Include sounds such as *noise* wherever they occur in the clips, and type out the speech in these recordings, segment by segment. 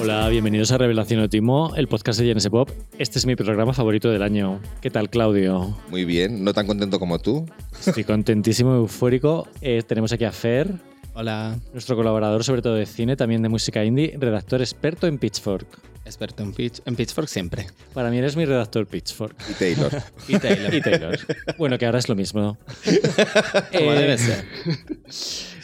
Hola, bienvenidos a Revelación Otimo, el podcast de GNS Pop. Este es mi programa favorito del año. ¿Qué tal, Claudio? Muy bien, no tan contento como tú. Estoy contentísimo, eufórico. Eh, tenemos aquí a Fer, Hola, nuestro colaborador sobre todo de cine, también de música indie, redactor experto en Pitchfork. Experto en, pitch, en Pitchfork siempre. Para mí eres mi redactor Pitchfork. Y Taylor. *laughs* Y Taylor. Y Taylor. Bueno, que ahora es lo mismo. *laughs* Como Eh, debe ser.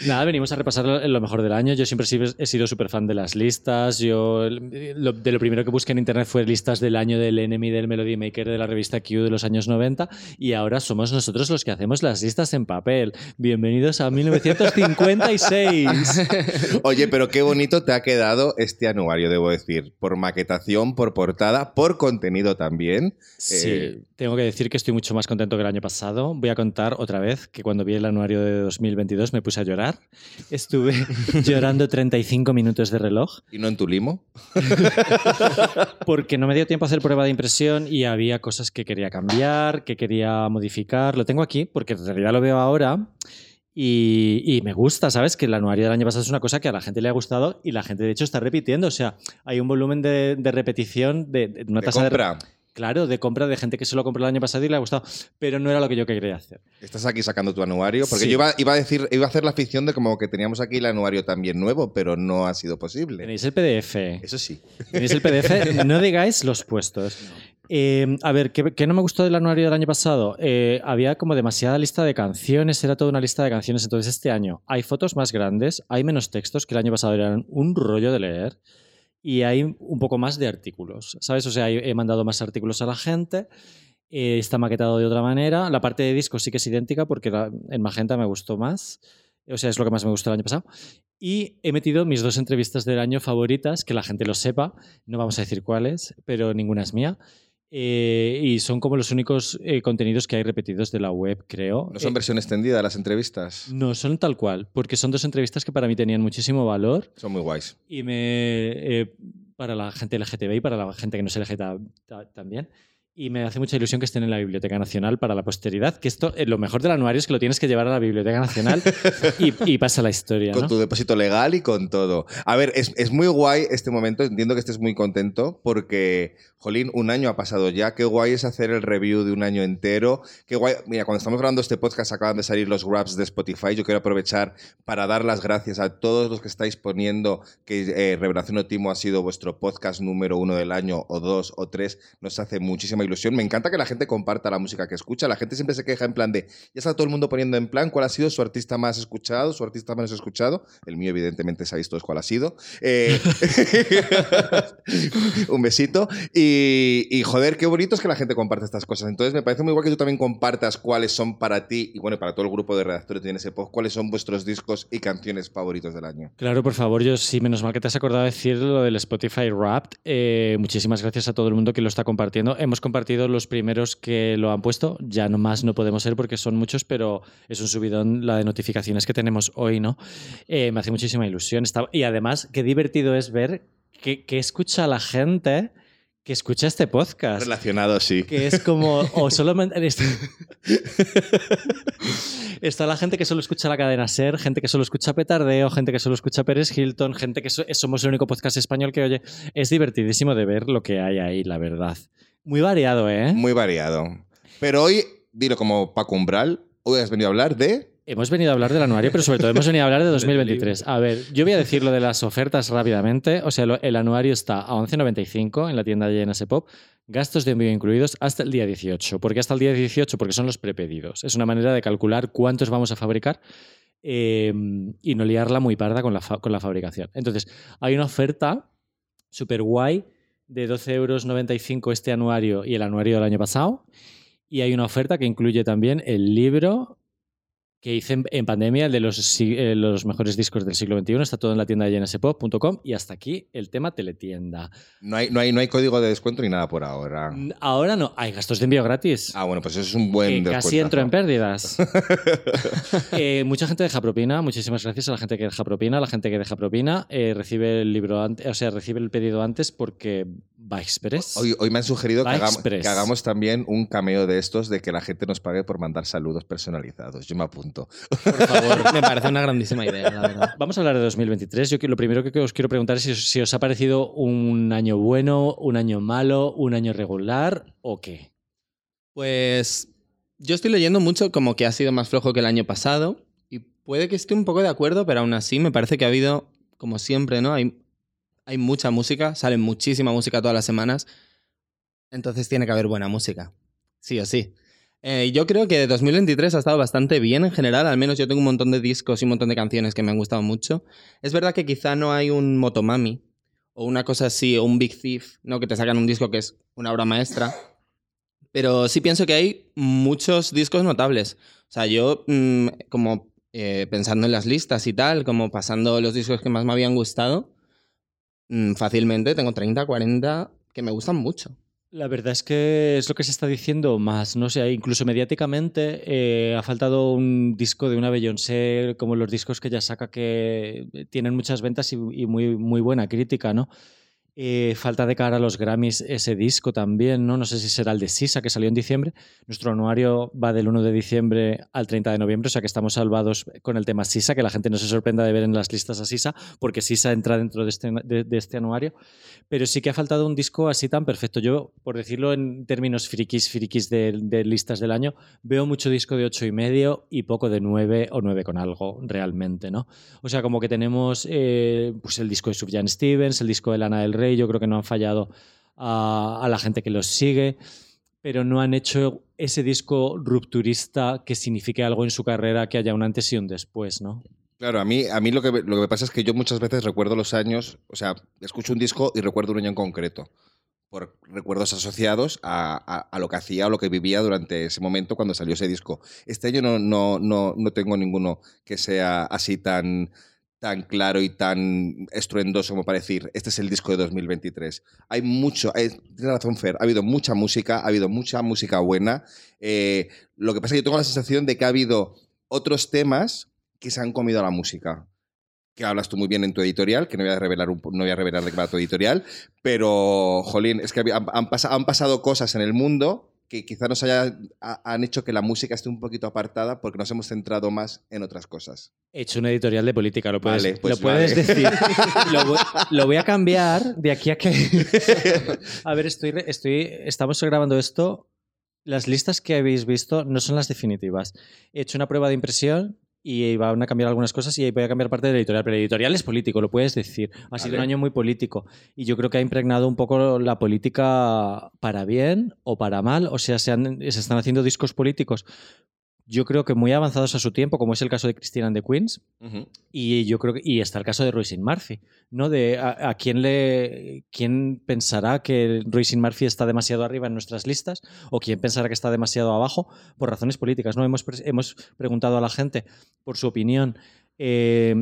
Nada, venimos a repasar lo, mejor del año. Yo siempre he sido- súper fan de las listas. Yo lo- de lo primero que busqué en internet fue listas del año del Enemy, del Melody Maker, de la revista Q de los años 90. Y ahora somos nosotros los que hacemos las listas en papel. Bienvenidos a 1956. *laughs* Oye, pero qué bonito te ha quedado este anuario, debo decir. Por maquetación, por portada, por contenido también. Sí, Eh, tengo que decir que estoy mucho más contento que el año pasado. Voy a contar otra vez que cuando vi el anuario de 2022 me puse a llorar. Estuve *laughs* llorando 35 minutos de reloj. ¿Y no en tu limo? *laughs* Porque no me dio tiempo a hacer prueba de impresión y había cosas que quería cambiar, que quería modificar. Lo tengo aquí porque en realidad lo veo ahora y, y me gusta, ¿sabes? Que el anuario del año pasado es una cosa que a la gente le ha gustado y la gente de hecho está repitiendo. O sea, hay un volumen de, de repetición de, de una ¿De tasa de compra? Claro, de compra de gente que se lo compró el año pasado y le ha gustado, pero no era lo que yo quería hacer. Estás aquí sacando tu anuario. Porque Sí. yo iba, iba a decir, iba a hacer la ficción de como que teníamos aquí el anuario también nuevo, pero no ha sido posible. Tenéis el PDF. Eso sí. Tenéis el PDF, *laughs* no digáis los puestos. Eh, a ver, ¿qué, qué no me gustó del anuario del año pasado? Eh, había como demasiada lista de canciones, era toda una lista de canciones. Entonces, este año hay fotos más grandes, hay menos textos que el año pasado eran un rollo de leer y hay un poco más de artículos, ¿sabes? O sea, he mandado más artículos a la gente. eh, está maquetado de otra manera. La parte de discos sí que es idéntica porque la- en Magenta me gustó más. O sea, es lo que más me gustó el año pasado. Y he metido mis dos entrevistas del año favoritas, que la gente lo sepa. No vamos a decir cuáles, pero ninguna es mía. Eh, y son como los únicos eh, contenidos que hay repetidos de la web, creo. ¿No son Eh, versión extendida de las entrevistas? no, son tal cual, porque son dos entrevistas que para mí tenían muchísimo valor Son muy guays. y me para la gente LGTB y para la gente que no es LGTB ta- también. Y me hace mucha ilusión que estén en la Biblioteca Nacional para la posteridad, que esto, eh, lo mejor del anuario es que lo tienes que llevar a la Biblioteca Nacional y, y pasa la historia. Con ¿no? tu depósito legal y con todo. A ver, es, es muy guay este momento. Entiendo que estés muy contento porque, jolín, un año ha pasado ya. Qué guay es hacer el review de un año entero. Qué guay. Mira, cuando estamos grabando este podcast acaban de salir los grabs de Spotify. Yo quiero aprovechar para dar las gracias a todos los que estáis poniendo que eh, Revelación Otimo ha sido vuestro podcast número uno del año, o dos, o tres. Nos hace muchísima ilusión. Me encanta que la gente comparta la música que escucha. La gente siempre se queja en plan de, ya está todo el mundo poniendo en plan cuál ha sido su artista más escuchado, su artista menos escuchado. El mío, evidentemente, sabéis todos cuál ha sido. Eh, *laughs* un besito. Y, joder, qué bonito es que la gente comparte estas cosas. Entonces, me parece muy guay que tú también compartas cuáles son para ti y, bueno, para todo el grupo de redactores de ese post, cuáles son vuestros discos y canciones favoritos del año. Claro, por favor, yo sí, menos mal que te has acordado de decir lo del Spotify Wrapped. Eh, muchísimas gracias a todo el mundo que lo está compartiendo. Hemos compartido los primeros que lo han puesto, ya no más no podemos ser porque son muchos, pero es un subidón la de notificaciones que tenemos hoy, ¿no? Eh, me hace muchísima ilusión. Y además, qué divertido es ver que escucha la gente que escucha este podcast. Relacionado, sí. Que es como. O solo. man- Está, está la gente que solo escucha la cadena Ser, gente que solo escucha Petardeo, gente que solo escucha Pérez Hilton, gente que so- somos el único podcast español que oye. Es divertidísimo de ver lo que hay ahí, la verdad. Muy variado, ¿eh? Muy variado. Pero hoy, dilo como Paco Umbral, hoy has venido a hablar de... Hemos venido a hablar del anuario, pero sobre todo hemos venido a hablar de *laughs* 2023. A ver, yo voy a decir lo de las ofertas rápidamente. O sea, el anuario está a 11.95 en la tienda de JNS Pop, gastos de envío incluidos hasta el día 18. ¿Por qué hasta el día 18? Porque son los prepedidos. Es una manera de calcular cuántos vamos a fabricar eh, y no liarla muy parda con la, con la fabricación. Entonces, hay una oferta súper guay de 12,95 euros este anuario y el anuario del año pasado. Y hay una oferta que incluye también el libro que hice en, en pandemia, el de los, eh, los mejores discos del siglo XXI. Está todo en la tienda de jnsepop.com y hasta aquí el tema teletienda. No hay, no, hay, no hay código de descuento ni nada por ahora. Mm, Ahora no, hay gastos de envío gratis. Ah, bueno, pues eso es un buen que casi entro en pérdidas. *laughs* Eh, mucha gente deja propina. Muchísimas gracias a la gente que deja propina. La gente que deja propina eh, recibe el libro antes, o sea, recibe el pedido antes porque Va Express. Hoy, hoy me han sugerido que hagamos, Express. que hagamos también un cameo de estos de que la gente nos pague por mandar saludos personalizados. Yo me apunto. Por favor, *laughs* me parece una grandísima idea, la verdad. Vamos a hablar de 2023. Yo que- lo primero que os quiero preguntar es si os, si os ha parecido un año bueno, un año malo, un año regular o qué. Pues yo estoy leyendo mucho como que ha sido más flojo que el año pasado y puede que esté un poco de acuerdo, pero aún así me parece que ha habido, como siempre, ¿no? Hay, hay mucha música, sale muchísima música todas las semanas, entonces tiene que haber buena música, sí o sí. Eh, yo creo que 2023 ha estado bastante bien en general, al menos yo tengo un montón de discos y un montón de canciones que me han gustado mucho. Es verdad que quizá no hay un Motomami o una cosa así, o un Big Thief, ¿no? Que te sacan un disco que es una obra maestra. Pero sí pienso que hay muchos discos notables. O sea, yo mm, como eh, pensando en las listas y tal, como pasando los discos que más me habían gustado, fácilmente tengo 30, 40 que me gustan mucho. La verdad es que es lo que se está diciendo más, no sé, incluso mediáticamente eh, ha faltado un disco de una Beyoncé como los discos que ella saca que tienen muchas ventas y, y muy, muy buena crítica, ¿no? Eh, falta de cara a los Grammys ese disco también, ¿no? No sé si será el de Sisa, que salió en diciembre. Nuestro anuario va del 1 de diciembre al 30 de noviembre, o sea que estamos salvados con el tema Sisa, que la gente no se sorprenda de ver en las listas a Sisa, porque Sisa entra dentro de este, de- de este anuario. Pero sí que ha faltado un disco así tan perfecto. Yo, por decirlo en términos frikis, frikis de, listas del año, veo mucho disco de ocho y medio y poco de 9 o 9 con algo, realmente, ¿no? O sea, como que tenemos eh, pues el disco de Sufjan Stevens, el disco de Lana del Rey, yo creo que no han fallado a, la gente que los sigue, pero no han hecho ese disco rupturista que signifique algo en su carrera, que haya un antes y un después, ¿no? Claro, a mí, a mí lo, que, lo que me pasa es que yo muchas veces recuerdo los años, o sea, escucho un disco y recuerdo un año en concreto, por recuerdos asociados a, a- a lo que hacía o lo que vivía durante ese momento cuando salió ese disco. Este año no, no, no, no tengo ninguno que sea así tan, tan claro y tan estruendoso como para decir, este es el disco de 2023. Hay mucho, hay- razón Fer, ha habido mucha música, ha habido mucha música buena. Eh, lo que pasa es que yo tengo la sensación de que ha habido otros temas que se han comido a la música. Que hablas tú muy bien en tu editorial, que no voy a revelar, no voy a revelar de qué va tu editorial, pero, jolín, es que han, han pasado cosas en el mundo que quizá nos haya, ha- han hecho que la música esté un poquito apartada porque nos hemos centrado más en otras cosas. He hecho un editorial de política, lo puedes, Vale, pues lo puedes decir. *laughs* lo, voy, lo voy a cambiar de aquí a que. *laughs* a ver, estoy, estoy, estamos grabando esto. Las listas que habéis visto no son las definitivas. He hecho una prueba de impresión y van a cambiar algunas cosas y voy a cambiar parte del editorial. Pero el editorial es político, lo puedes decir. Ha sido un año muy político y yo creo que ha impregnado un poco la política para bien o para mal. O sea, se, han- se están haciendo discos políticos. Yo creo que muy avanzados a su tiempo, como es el caso de Christine and the Queens, y yo creo que y está el caso de Roisin Murphy, ¿no? De a, a quién le quién pensará que Roisin Murphy está demasiado arriba en nuestras listas o quién pensará que está demasiado abajo por razones políticas, ¿no? Hemos, hemos preguntado a la gente por su opinión eh,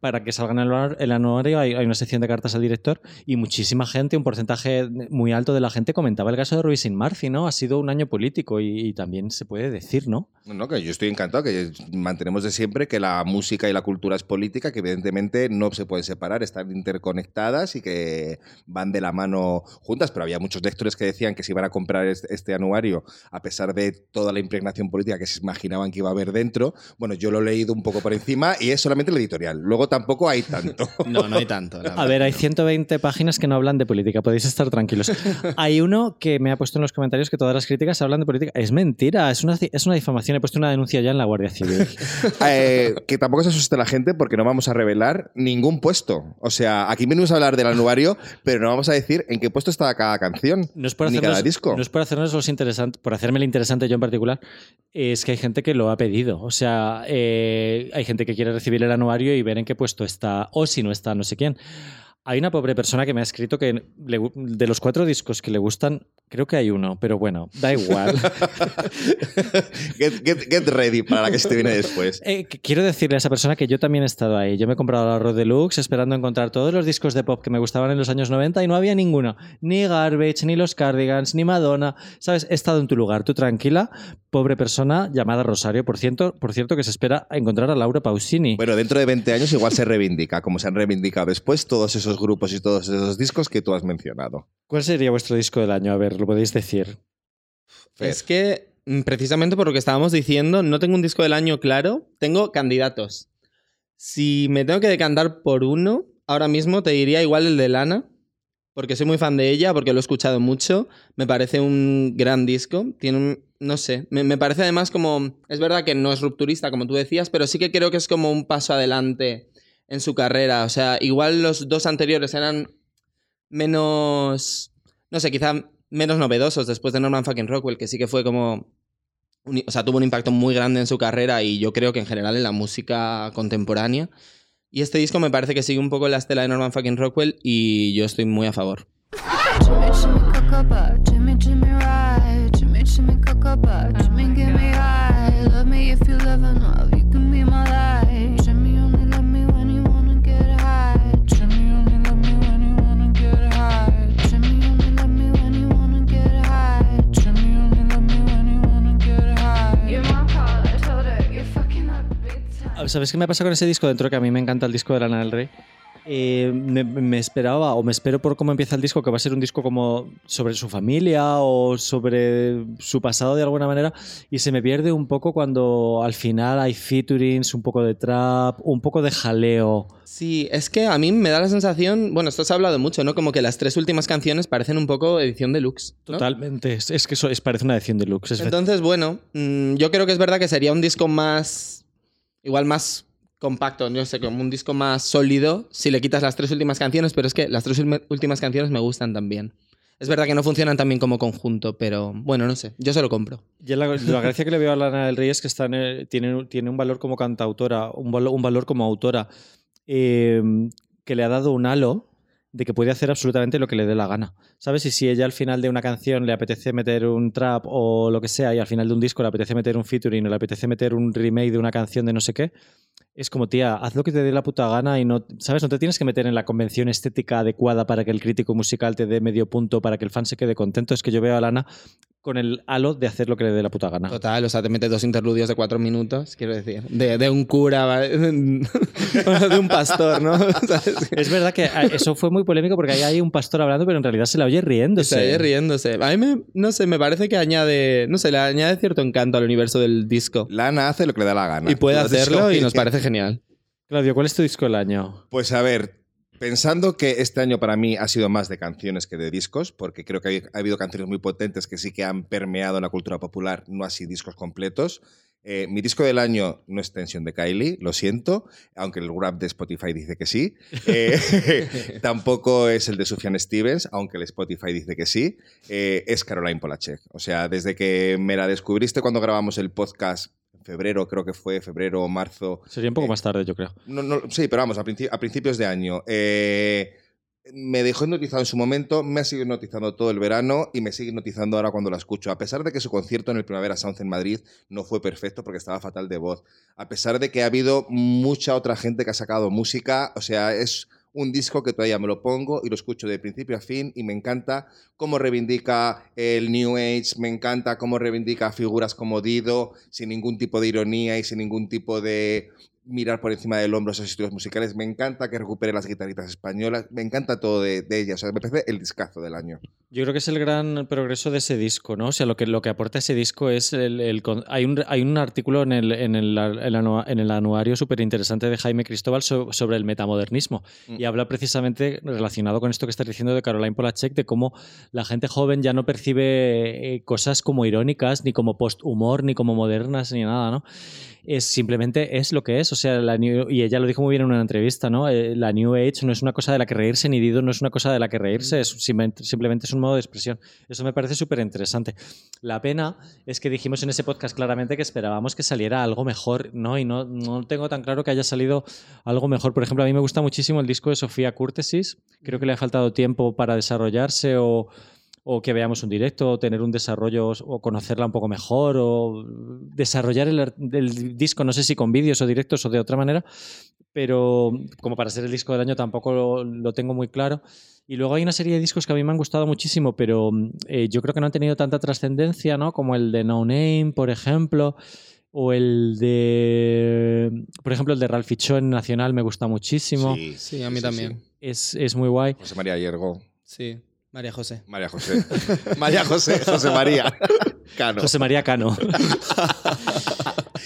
para que salgan el anuar- el anuario hay, una sección de cartas al director y muchísima gente, un porcentaje muy alto de la gente comentaba el caso de Roisin Murphy, ¿no? Ha sido un año político y, y también se puede decir, ¿no? No, que yo estoy encantado, que mantenemos de siempre que la música y la cultura es política, que evidentemente no se pueden separar, están interconectadas y que van de la mano juntas, pero había muchos lectores que decían que si iban a comprar este anuario, a pesar de toda la impregnación política que se imaginaban que iba a haber dentro, bueno, yo lo he leído un poco por encima y es solamente el editorial, luego tampoco hay tanto. *laughs* No, no hay tanto. la A verdad, ver, hay no. 120 páginas que no hablan de política, podéis estar tranquilos. *laughs* Hay uno que me ha puesto en los comentarios que todas las críticas hablan de política. Es mentira, es una, es una difamación. He puesto una denuncia ya en la Guardia Civil. *laughs* Eh, que tampoco se asuste la gente porque no vamos a revelar ningún puesto. O sea, aquí venimos a hablar del anuario, pero no vamos a decir en qué puesto está cada canción. No es por Ni hacernos, cada disco. No es por hacernos los interesantes, por hacerme el interesante yo en particular, es que hay gente que lo ha pedido. O sea, eh, hay gente que quiere recibir el anuario y ver en qué puesto está, o si no está, no sé quién. Hay una pobre persona que me ha escrito que le de los cuatro discos que le gustan, creo que hay uno, pero bueno, da igual. *laughs* get, get- get ready para la que se te viene después. Eh, qu- quiero decirle a esa persona que yo también he estado ahí. Yo me he comprado la Rod Deluxe esperando encontrar todos los discos de pop que me gustaban en los años 90 y no había ninguno. Ni Garbage, ni los Cardigans, ni Madonna. ¿Sabes? He estado en tu lugar, tú tranquila, pobre persona llamada Rosario. Por cierto, por cierto que se espera encontrar a Laura Pausini. Bueno, dentro de 20 años igual se reivindica, como se han reivindicado después todos esos esos grupos y todos esos discos que tú has mencionado. ¿Cuál sería vuestro disco del año? A ver, lo podéis decir. Fer. Es que, mm, precisamente por lo que estábamos diciendo, no tengo un disco del año claro, tengo candidatos. Si me tengo que decantar por uno, ahora mismo te diría igual el de Lana, porque soy muy fan de ella, porque lo he escuchado mucho. Me parece un gran disco. Tiene un, no sé, me, me parece además como, es verdad que no es rupturista, como tú decías, pero sí que creo que es como un paso adelante en su carrera. O sea, igual los dos anteriores eran menos, no sé, quizá menos novedosos después de Norman fucking Rockwell, que sí que fue como un- o sea, tuvo un impacto muy grande en su carrera y yo creo que en general en la música contemporánea. Y este disco me parece que sigue un poco la estela de Norman fucking Rockwell y yo estoy muy a favor. ¿Sabes qué me pasa con ese disco? Dentro que a mí me encanta el disco de Lana del Rey. Eh, me, me esperaba o me espero por cómo empieza el disco que va a ser un disco como sobre su familia o sobre su pasado de alguna manera y se me pierde un poco cuando al final hay featurings, un poco de trap, un poco de jaleo. Sí, es que a mí me da la sensación, bueno, esto se ha hablado mucho, ¿no? Como que las tres últimas canciones parecen un poco edición deluxe. ¿no? Totalmente, es, es que eso es, parece una edición deluxe. es Entonces, bueno, mm, yo creo que es verdad que sería un disco más. Igual más compacto, no sé, como un disco más sólido si le quitas las tres últimas canciones, pero es que las tres últimas canciones me gustan también. Es verdad que no funcionan tan bien como conjunto, pero bueno, no sé, yo se lo compro. Yo la, gracia que le veo a Lana del Rey es que tiene, tiene un valor como cantautora, un un valor como autora, eh, que le ha dado un halo de que puede hacer absolutamente lo que le dé la gana. ¿Sabes? Y si ella al final de una canción le apetece meter un trap o lo que sea, y al final de un disco le apetece meter un featuring o le apetece meter un remake de una canción de no sé qué, es como, tía, haz lo que te dé la puta gana y no, ¿sabes? No te tienes que meter en la convención estética adecuada para que el crítico musical te dé medio punto, para que el fan se quede contento. Es que yo veo a Lana con el halo de hacer lo que le dé la puta gana. Total, o sea, te metes dos interludios de cuatro minutos, quiero decir, de, de un cura, ¿vale? *laughs* de un pastor, ¿no? *laughs* ¿Sabes? Es verdad que ah, eso fue muy polémico porque ahí hay un pastor hablando, pero en realidad se la oye riéndose. Se oye riéndose. A mí, me, no sé, me parece que añade, no sé, le añade cierto encanto al universo del disco. Lana hace lo que le da la gana. Y puede hacerlo y nos parece genial. Claudio, ¿cuál es tu disco del año? Pues a ver, pensando que este año para mí ha sido más de canciones que de discos, porque creo que ha habido canciones muy potentes que sí que han permeado en la cultura popular, no así discos completos. Eh, mi disco del año no es Tensión de Kylie, lo siento, aunque el rap de Spotify dice que sí. Eh, *laughs* tampoco es el de Sufjan Stevens, aunque el Spotify dice que sí. Eh, es Caroline Polachek. O sea, desde que me la descubriste cuando grabamos el podcast febrero, creo que fue febrero o marzo, Sería un poco Eh, más tarde, yo creo. no, no, sí, pero vamos, a, princi- a principios de año. Eh, me dejó hipnotizado en su momento, me ha seguido hipnotizando todo el verano y me sigue hipnotizando ahora cuando la escucho. A pesar de que su concierto en el Primavera Sound en Madrid no fue perfecto porque estaba fatal de voz. A pesar de que ha habido mucha otra gente que ha sacado música, o sea, es un disco que todavía me lo pongo y lo escucho de principio a fin y me encanta cómo reivindica el New Age, me encanta cómo reivindica figuras como Dido, sin ningún tipo de ironía y sin ningún tipo de mirar por encima del hombro esos estilos musicales. Me encanta que recupere las guitarritas españolas, me encanta todo de, de me parece el discazo del año. Yo creo que es el gran progreso de ese disco, ¿no? O sea, lo que, lo que aporta ese disco es el... el hay, un, hay un artículo en el, en el, en anuario súper interesante de Jaime Cristóbal so- sobre el metamodernismo Mm. y habla precisamente relacionado con esto que estás diciendo de Caroline Polachek, de cómo la gente joven ya no percibe eh, cosas como irónicas, ni como post-humor, ni como modernas, ni nada, ¿no? es simplemente es lo que es. O sea, la new- y ella lo dijo muy bien en una entrevista, ¿no? Eh, la New Age no es una cosa de la que reírse, ni Dido no es una cosa de la que reírse, es simplemente, simplemente es un modo de expresión. Eso me parece súper interesante. La pena es que dijimos en ese podcast claramente que esperábamos que saliera algo mejor, ¿no? Y no, no tengo tan claro que haya salido algo mejor. Por ejemplo, a mí me gusta muchísimo el disco de Sofía Curtesis. Creo que le ha faltado tiempo para desarrollarse o o que veamos un directo, o tener un desarrollo o conocerla un poco mejor, o desarrollar el, disco, no sé si con vídeos o directos o de otra manera, pero como para ser el disco del año tampoco lo, lo tengo muy claro. Y luego hay una serie de discos que a mí me han gustado muchísimo, pero eh, yo creo que no han tenido tanta trascendencia, ¿no? Como el de No Name, por ejemplo. O el de. Por ejemplo, el de Ralph Fichó en Nacional me gusta muchísimo. Sí, Sí, a mí también. Es, es muy guay. José María Yergo. Sí. María José. María José. *laughs* María José, José María. *laughs* Cano. José María Cano. *laughs*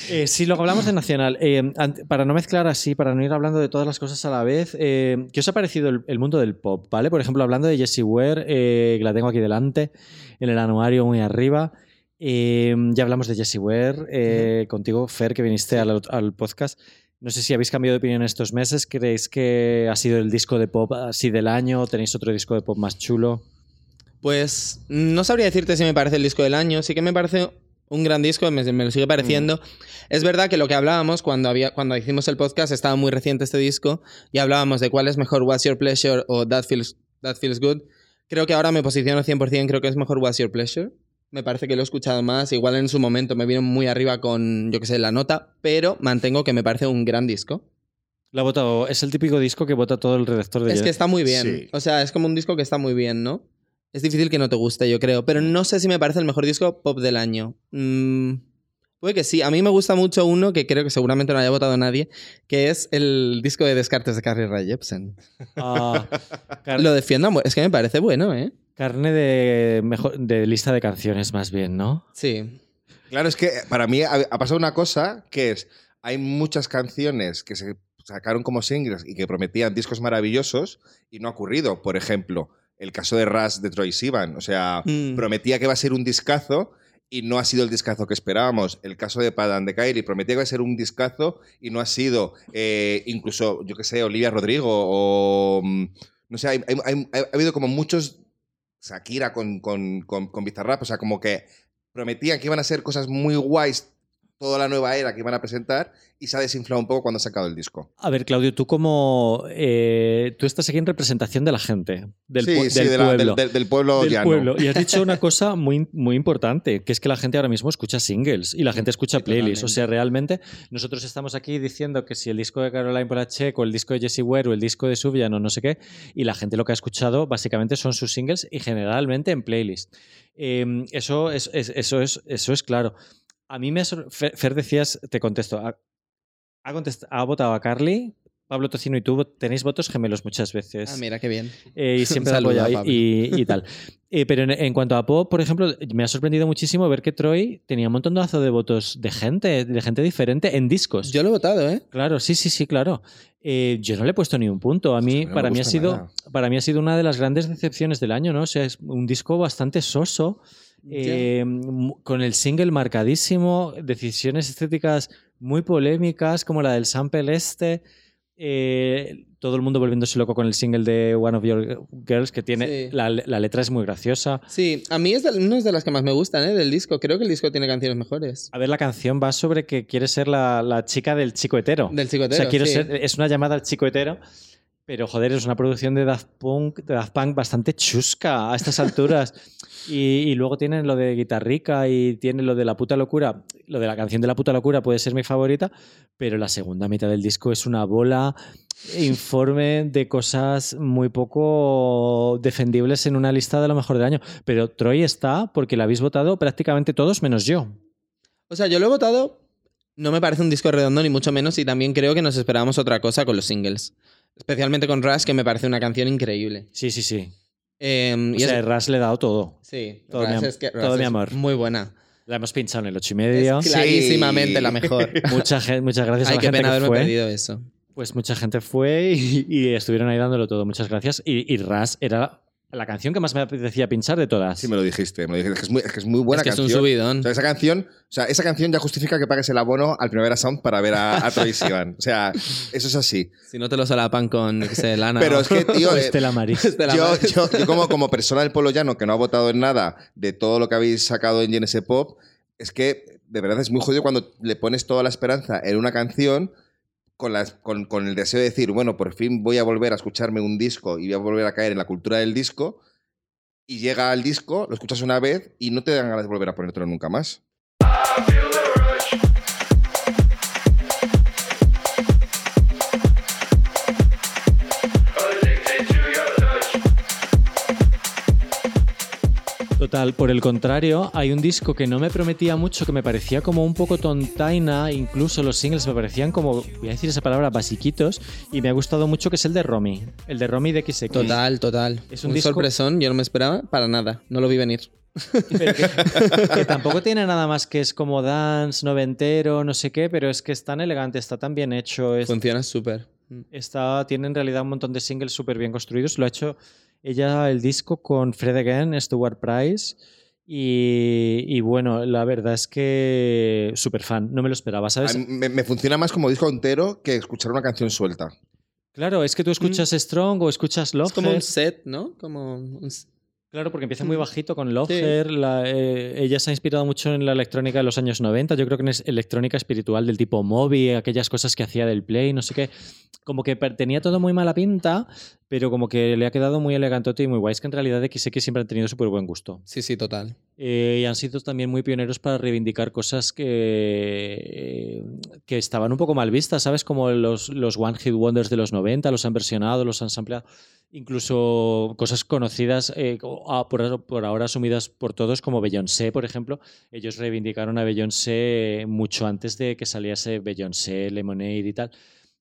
Eh, sí, luego hablamos de Nacional. Eh, para no mezclar así, para no ir hablando de todas las cosas a la vez, eh, ¿qué os ha parecido el, el mundo del pop? ¿Vale? Por ejemplo, hablando de Jessie Ware, eh, que la tengo aquí delante, en el anuario muy arriba. Eh, ya hablamos de Jessie Ware, eh, contigo, Fer, que viniste al, al podcast. No sé si habéis cambiado de opinión estos meses. ¿Creéis que ha sido el disco de pop así del año? ¿Tenéis otro disco de pop más chulo? Pues no sabría decirte si me parece el disco del año. Sí que me parece un gran disco, me, me lo sigue pareciendo. Es verdad que lo que hablábamos cuando, había, cuando hicimos el podcast, estaba muy reciente este disco, y hablábamos de cuál es mejor What's Your Pleasure o That Feels, That Feels Good. Creo que ahora me posiciono 100%, creo que es mejor What's Your Pleasure. Me parece que lo he escuchado más. Igual en su momento me vino muy arriba con, yo qué sé, la nota, pero mantengo que me parece un gran disco. Lo ha votado, es el típico disco que vota todo el redactor de Es que está muy bien. Sí. O sea, es como un disco que está muy bien, ¿no? Es difícil que no te guste, yo creo. Pero no sé si me parece el mejor disco pop del año. Mm, puede que sí. A mí me gusta mucho uno que creo que seguramente no haya votado nadie, que es el disco de Descartes de Carly Rae Jepsen. Ah, *laughs* car- Lo defiendo. Es que me parece bueno, ¿eh? Carne de, mejor, de lista de canciones, más bien, ¿no? Sí. Claro, es que para mí ha, ha pasado una cosa que es, hay muchas canciones que se sacaron como singles y que prometían discos maravillosos y no ha ocurrido. Por ejemplo, el caso de Rush de Troy Sivan. O sea, Mm. prometía que iba a ser un discazo y no ha sido el discazo que esperábamos. El caso de Padan de Kylie prometía que iba a ser un discazo y no ha sido. Eh, incluso, yo qué sé, Olivia Rodrigo o... mm, No sé, hay- hay- hay- ha habido como muchos... Shakira con, con, con, con Bizarrap, o sea, como que prometían que iban a ser cosas muy guays toda la nueva era que iban a presentar y se ha desinflado un poco cuando ha sacado el disco. A ver, Claudio, tú como... eh, tú estás aquí en representación de la gente, del, sí, sí, del de la- pueblo. del, del- del pueblo del llano. pueblo. Y has dicho una *laughs* cosa muy, muy importante, que es que la gente ahora mismo escucha singles y la gente escucha Sí, playlists. O sea, realmente nosotros estamos aquí diciendo que si el disco de Caroline Polachek o el disco de Jessie Ware o el disco de Subjan o no sé qué, y la gente lo que ha escuchado básicamente son sus singles y generalmente en playlist. Eh, eso, es, es- eso, es, eso es claro. A mí me... Fer, Fer, decías, te contesto, ha, ha contest- ha votado a Carly, Pablo Tocino y tú tenéis votos gemelos muchas veces. Ah, mira, qué bien. Eh, y *laughs* siempre apoya y, y- tal. Eh, pero en, en cuanto a pop, por ejemplo, me ha sorprendido muchísimo ver que Troy tenía un montonazo de votos de gente, de gente diferente en discos. Yo lo he votado, ¿eh? Claro, sí, sí, sí, claro. Eh, yo no le he puesto ni un punto. A mí, no me para mí ha sido, nada. para mí ha sido una de las grandes decepciones del año, ¿no? O sea, es un disco bastante soso. Eh, con el single marcadísimo, decisiones estéticas muy polémicas, como la del sample este. eh, todo el mundo volviéndose loco con el single de One of Your Girls, que tiene. Sí. La, la letra es muy graciosa. Sí, a mí es de, no es de las que más me gustan, ¿eh? Del disco. Creo que el disco tiene canciones mejores. A ver, la canción va sobre que quiere ser la, la chica del chico hetero. Del chico o sea, hetero, quiero sí. ser, es una llamada al chico hetero. Pero joder, es una producción de Daft Punk, de Daft Punk bastante chusca a estas alturas. *laughs* y, y luego tienen lo de Guitarrica y tienen lo de La puta locura. Lo de la canción de La puta locura puede ser mi favorita, pero la segunda mitad del disco es una bola informe de cosas muy poco defendibles en una lista de lo mejor del año. Pero Troy está porque la habéis votado prácticamente todos menos yo. O sea, yo lo he votado. No me parece un disco redondo, ni mucho menos, y también creo que nos esperábamos otra cosa con los singles. Especialmente con Rush, que me parece una canción increíble. Sí, sí, sí. Eh, O y sea, es- Ras le he dado todo. sí, todo mi Rush am- es que- todo Rush mi amor. Muy buena. La hemos pinchado en el ocho y medio. Es clarísimamente Sí. la mejor. *laughs* Mucha muchas gracias a Ay, la qué gente pena que haberme fue. perdido eso. Pues mucha gente fue y, y estuvieron ahí dándolo todo. Muchas gracias. Y, y Ras era la canción que más me apetecía pinchar de todas. Sí, me lo dijiste. Me lo dijiste. Es que es muy, es que es muy buena es que canción. es un subidón. O sea, esa canción, o sea, esa canción ya justifica que pagues el abono al Primavera Sound para ver a, a Troy Sivan. O sea, eso es así. Si no te lo solapan con, qué sé, lana. Pero o- es que, tío, *laughs* eh, Estela *laughs* Maris. yo- yo como, como persona del pueblo llano que no ha votado en nada de todo lo que habéis sacado en GNS Pop, es que de verdad es muy jodido cuando le pones toda la esperanza en una canción con, las, con, con el deseo de decir, bueno, por fin voy a volver a escucharme un disco y voy a volver a caer en la cultura del disco. Y llega al disco, lo escuchas una vez y no te dan ganas de volver a ponértelo nunca más. Total, por el contrario, hay un disco que no me prometía mucho, que me parecía como un poco tontaina, incluso los singles me parecían como, voy a decir esa palabra, basiquitos, y me ha gustado mucho que es el de Romy, el de Romy de XX. Total, total. Es un un disco- sorpresón, yo no me esperaba para nada, no lo vi venir. Pero *laughs* que, que *laughs* tampoco tiene nada más que es como dance, noventero, no sé qué, pero es que es tan elegante, está tan bien hecho, es- Funciona súper. está, tiene en realidad un montón de singles súper bien construidos. Lo ha hecho ella el disco con Fred Again, Stuart Price. Y, y bueno, la verdad es que súper fan, no me lo esperaba, ¿sabes? Me, me funciona más como disco entero que escuchar una canción suelta. Claro, es que tú escuchas Strong o escuchas Love. Es como un set, ¿no? Como un Claro, porque empieza muy Mm. bajito con Love Sí. Eh, ella se ha inspirado mucho en la electrónica de los años 90. Yo creo que es electrónica espiritual del tipo Moby, aquellas cosas que hacía del Play, no sé qué. Como que tenía todo muy mala pinta, pero como que le ha quedado muy elegantote y muy guay. Es que en realidad XX siempre han tenido súper buen gusto. Sí, sí, total. Eh, y han sido también muy pioneros para reivindicar cosas que, que estaban un poco mal vistas, ¿sabes? Como los, los One Hit Wonders de los 90, los han versionado, los han sampleado. Incluso cosas conocidas, eh, ah, por, por ahora asumidas por todos, como Beyoncé, por ejemplo. Ellos reivindicaron a Beyoncé mucho antes de que saliese Beyoncé, Lemonade y tal.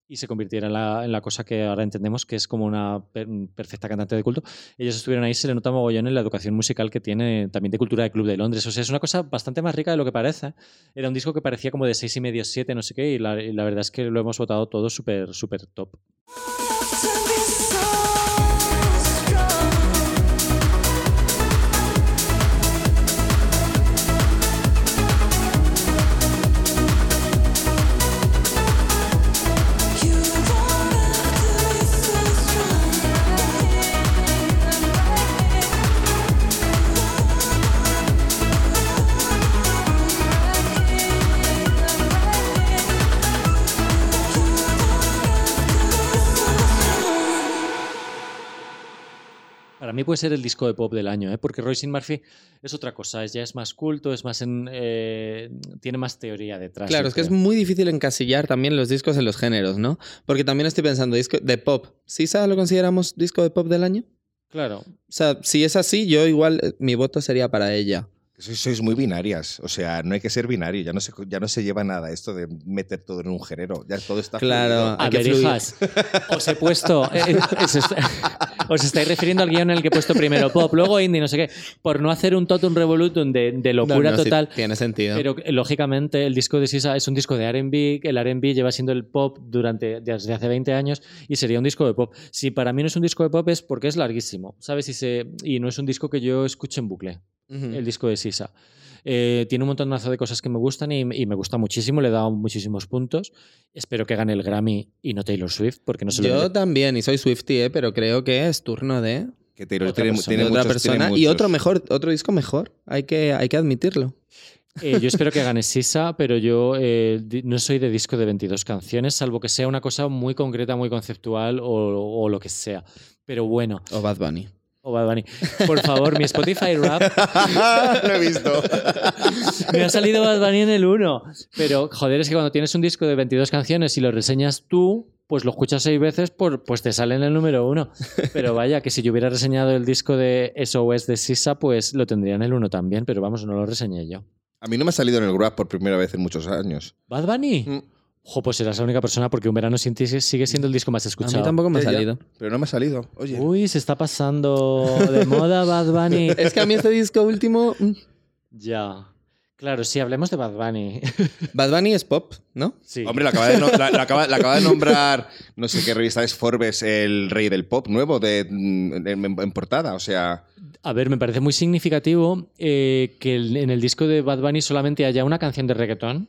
Y se convirtiera en la, en la cosa que ahora entendemos que es como una per- perfecta cantante de culto ellos estuvieron ahí, se le nota mogollón en la educación musical que tiene también de cultura de Club de Londres. O sea, es una cosa bastante más rica de lo que parece. Era un disco que parecía como de seis y medio, siete, no sé qué, y la, y la verdad es que lo hemos votado todo súper, súper top. Mí puede ser el disco de pop del año, ¿eh? porque Royce Murphy es otra cosa, es, ya es más culto, es más en, eh, tiene más teoría detrás. Claro, es que es muy difícil encasillar también los discos en los géneros, ¿no? Porque también estoy pensando, disco de pop. ¿Sisa lo consideramos disco de pop del año? Claro. O sea, si es así, yo igual eh, mi voto sería para ella. Sois, sois muy binarias. O sea, no hay que ser binario. Ya no, se, ya no se lleva nada esto de meter todo en un género. Ya todo está Claro. fluido. A Hay ver, hijas, os he puesto. eh, os estáis refiriendo al guion en el que he puesto primero pop, luego indie, no sé qué, por no hacer un totum revolutum de, de locura No, no, sí, total. tiene sentido. Pero lógicamente el disco de Sisa es un disco de RB, el RB lleva siendo el pop durante desde hace 20 años y sería un disco de pop. Si para mí no es un disco de pop es porque es larguísimo, ¿sabes? Y, se, y no es un disco que yo escuche en bucle, el disco de Sisa. Eh, tiene un montonazo de cosas que me gustan y, y me gusta muchísimo, le he dado muchísimos puntos. Espero que gane el Grammy y no Taylor Swift, porque no se Yo también, y soy Swifty, ¿eh? pero creo que es turno de, Que Taylor Otra tiene, persona. tiene de otra tiene persona y otro mejor, otro disco mejor. Hay que, hay que admitirlo. Eh, yo espero que *laughs* gane Sisa, pero yo eh, no soy de disco de 22 canciones, salvo que sea una cosa muy concreta, muy conceptual o, o lo que sea. Pero bueno, O Bad Bunny. O Bad Bunny. Por favor, mi Spotify Rap *laughs* Lo he visto. me ha salido Bad Bunny en el 1. Pero joder, es que cuando tienes un disco de 22 canciones y lo reseñas tú, pues lo escuchas seis veces, por, pues te sale en el número 1. Pero vaya, que si yo hubiera reseñado el disco de SOS de Sisa, pues lo tendría en el 1 también, pero vamos, no lo reseñé yo. A mí no me ha salido en el Grab por primera vez en muchos años. ¿Bad Bunny? Mm. Jo, pues serás la única persona porque Un Verano Sin Ti sigue siendo el disco más A escuchado. mí tampoco me ha Ya, ya. salido. Pero no me ha salido. Oye. Uy, se está pasando de moda Bad Bunny. *laughs* Es que a mí este disco último... mm, ya. Claro, sí, hablemos de Bad Bunny. *laughs* Bad Bunny es pop, ¿no? Sí. Hombre, la acaba, de no- la- la acaba- la acaba de nombrar, no sé qué revista es Forbes, el rey del pop nuevo de, mm, en, en portada. O sea, A ver, me parece muy significativo eh, que en el disco de Bad Bunny solamente haya una canción de reggaetón.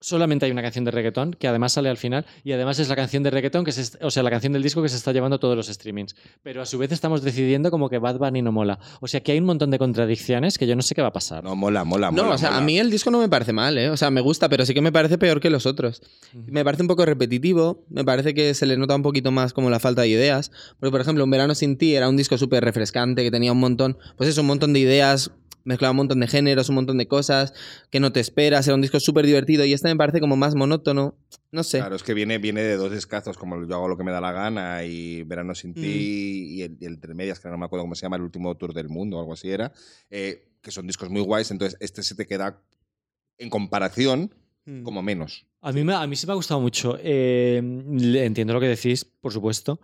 Solamente hay una canción de reggaetón que además sale al final y además es la canción de reggaetón que se, o sea, la canción del disco que se está llevando a todos los streamings. Pero a su vez estamos decidiendo como que Bad Bunny no mola. O sea, que hay un montón de contradicciones que yo no sé qué va a pasar. no, mola, mola, No, mola. o sea, mola. a mí el disco no me parece mal, ¿eh? O sea, me gusta, pero sí que me parece peor que los otros. Me parece un poco repetitivo, me parece que se le nota un poquito más como la falta de ideas. Porque, por ejemplo, Un Verano Sin Ti era un disco súper refrescante, que tenía un montón, pues eso, un montón de ideas, mezclaba un montón de géneros, un montón de cosas que no te esperas, era un disco súper divertido y este me parece como más monótono. No sé. Claro, es que viene, viene de dos escazos, como yo hago lo que me da la gana y Verano sin ti Mm. y el, y el Entre Medias, que no me acuerdo cómo se llama, el último tour del mundo o algo así era, eh, que son discos muy guays, entonces este se te queda en comparación Mm. como menos. A mí, me- a mí sí me ha gustado mucho. Eh, le- entiendo lo que decís, por supuesto.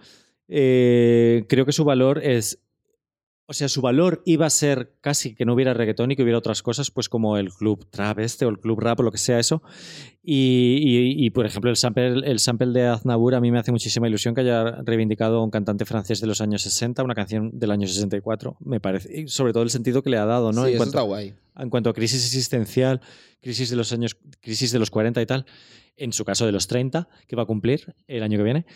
Eh, creo que su valor es. O sea, su valor iba a ser casi que no hubiera reggaetón y que hubiera otras cosas, pues como el club trap este o el club rap o lo que sea eso. Y, y- y, por ejemplo, el sample, el sample de Aznavour a mí me hace muchísima ilusión que haya reivindicado a un cantante francés de los años 60, una canción del año 64, me parece. Y sobre todo el sentido que le ha dado, ¿no? Sí, en, eso cuanto, está guay. en cuanto a crisis existencial, crisis de los años, crisis de los 40 y tal, en su caso de los 30, que va a cumplir el año que viene.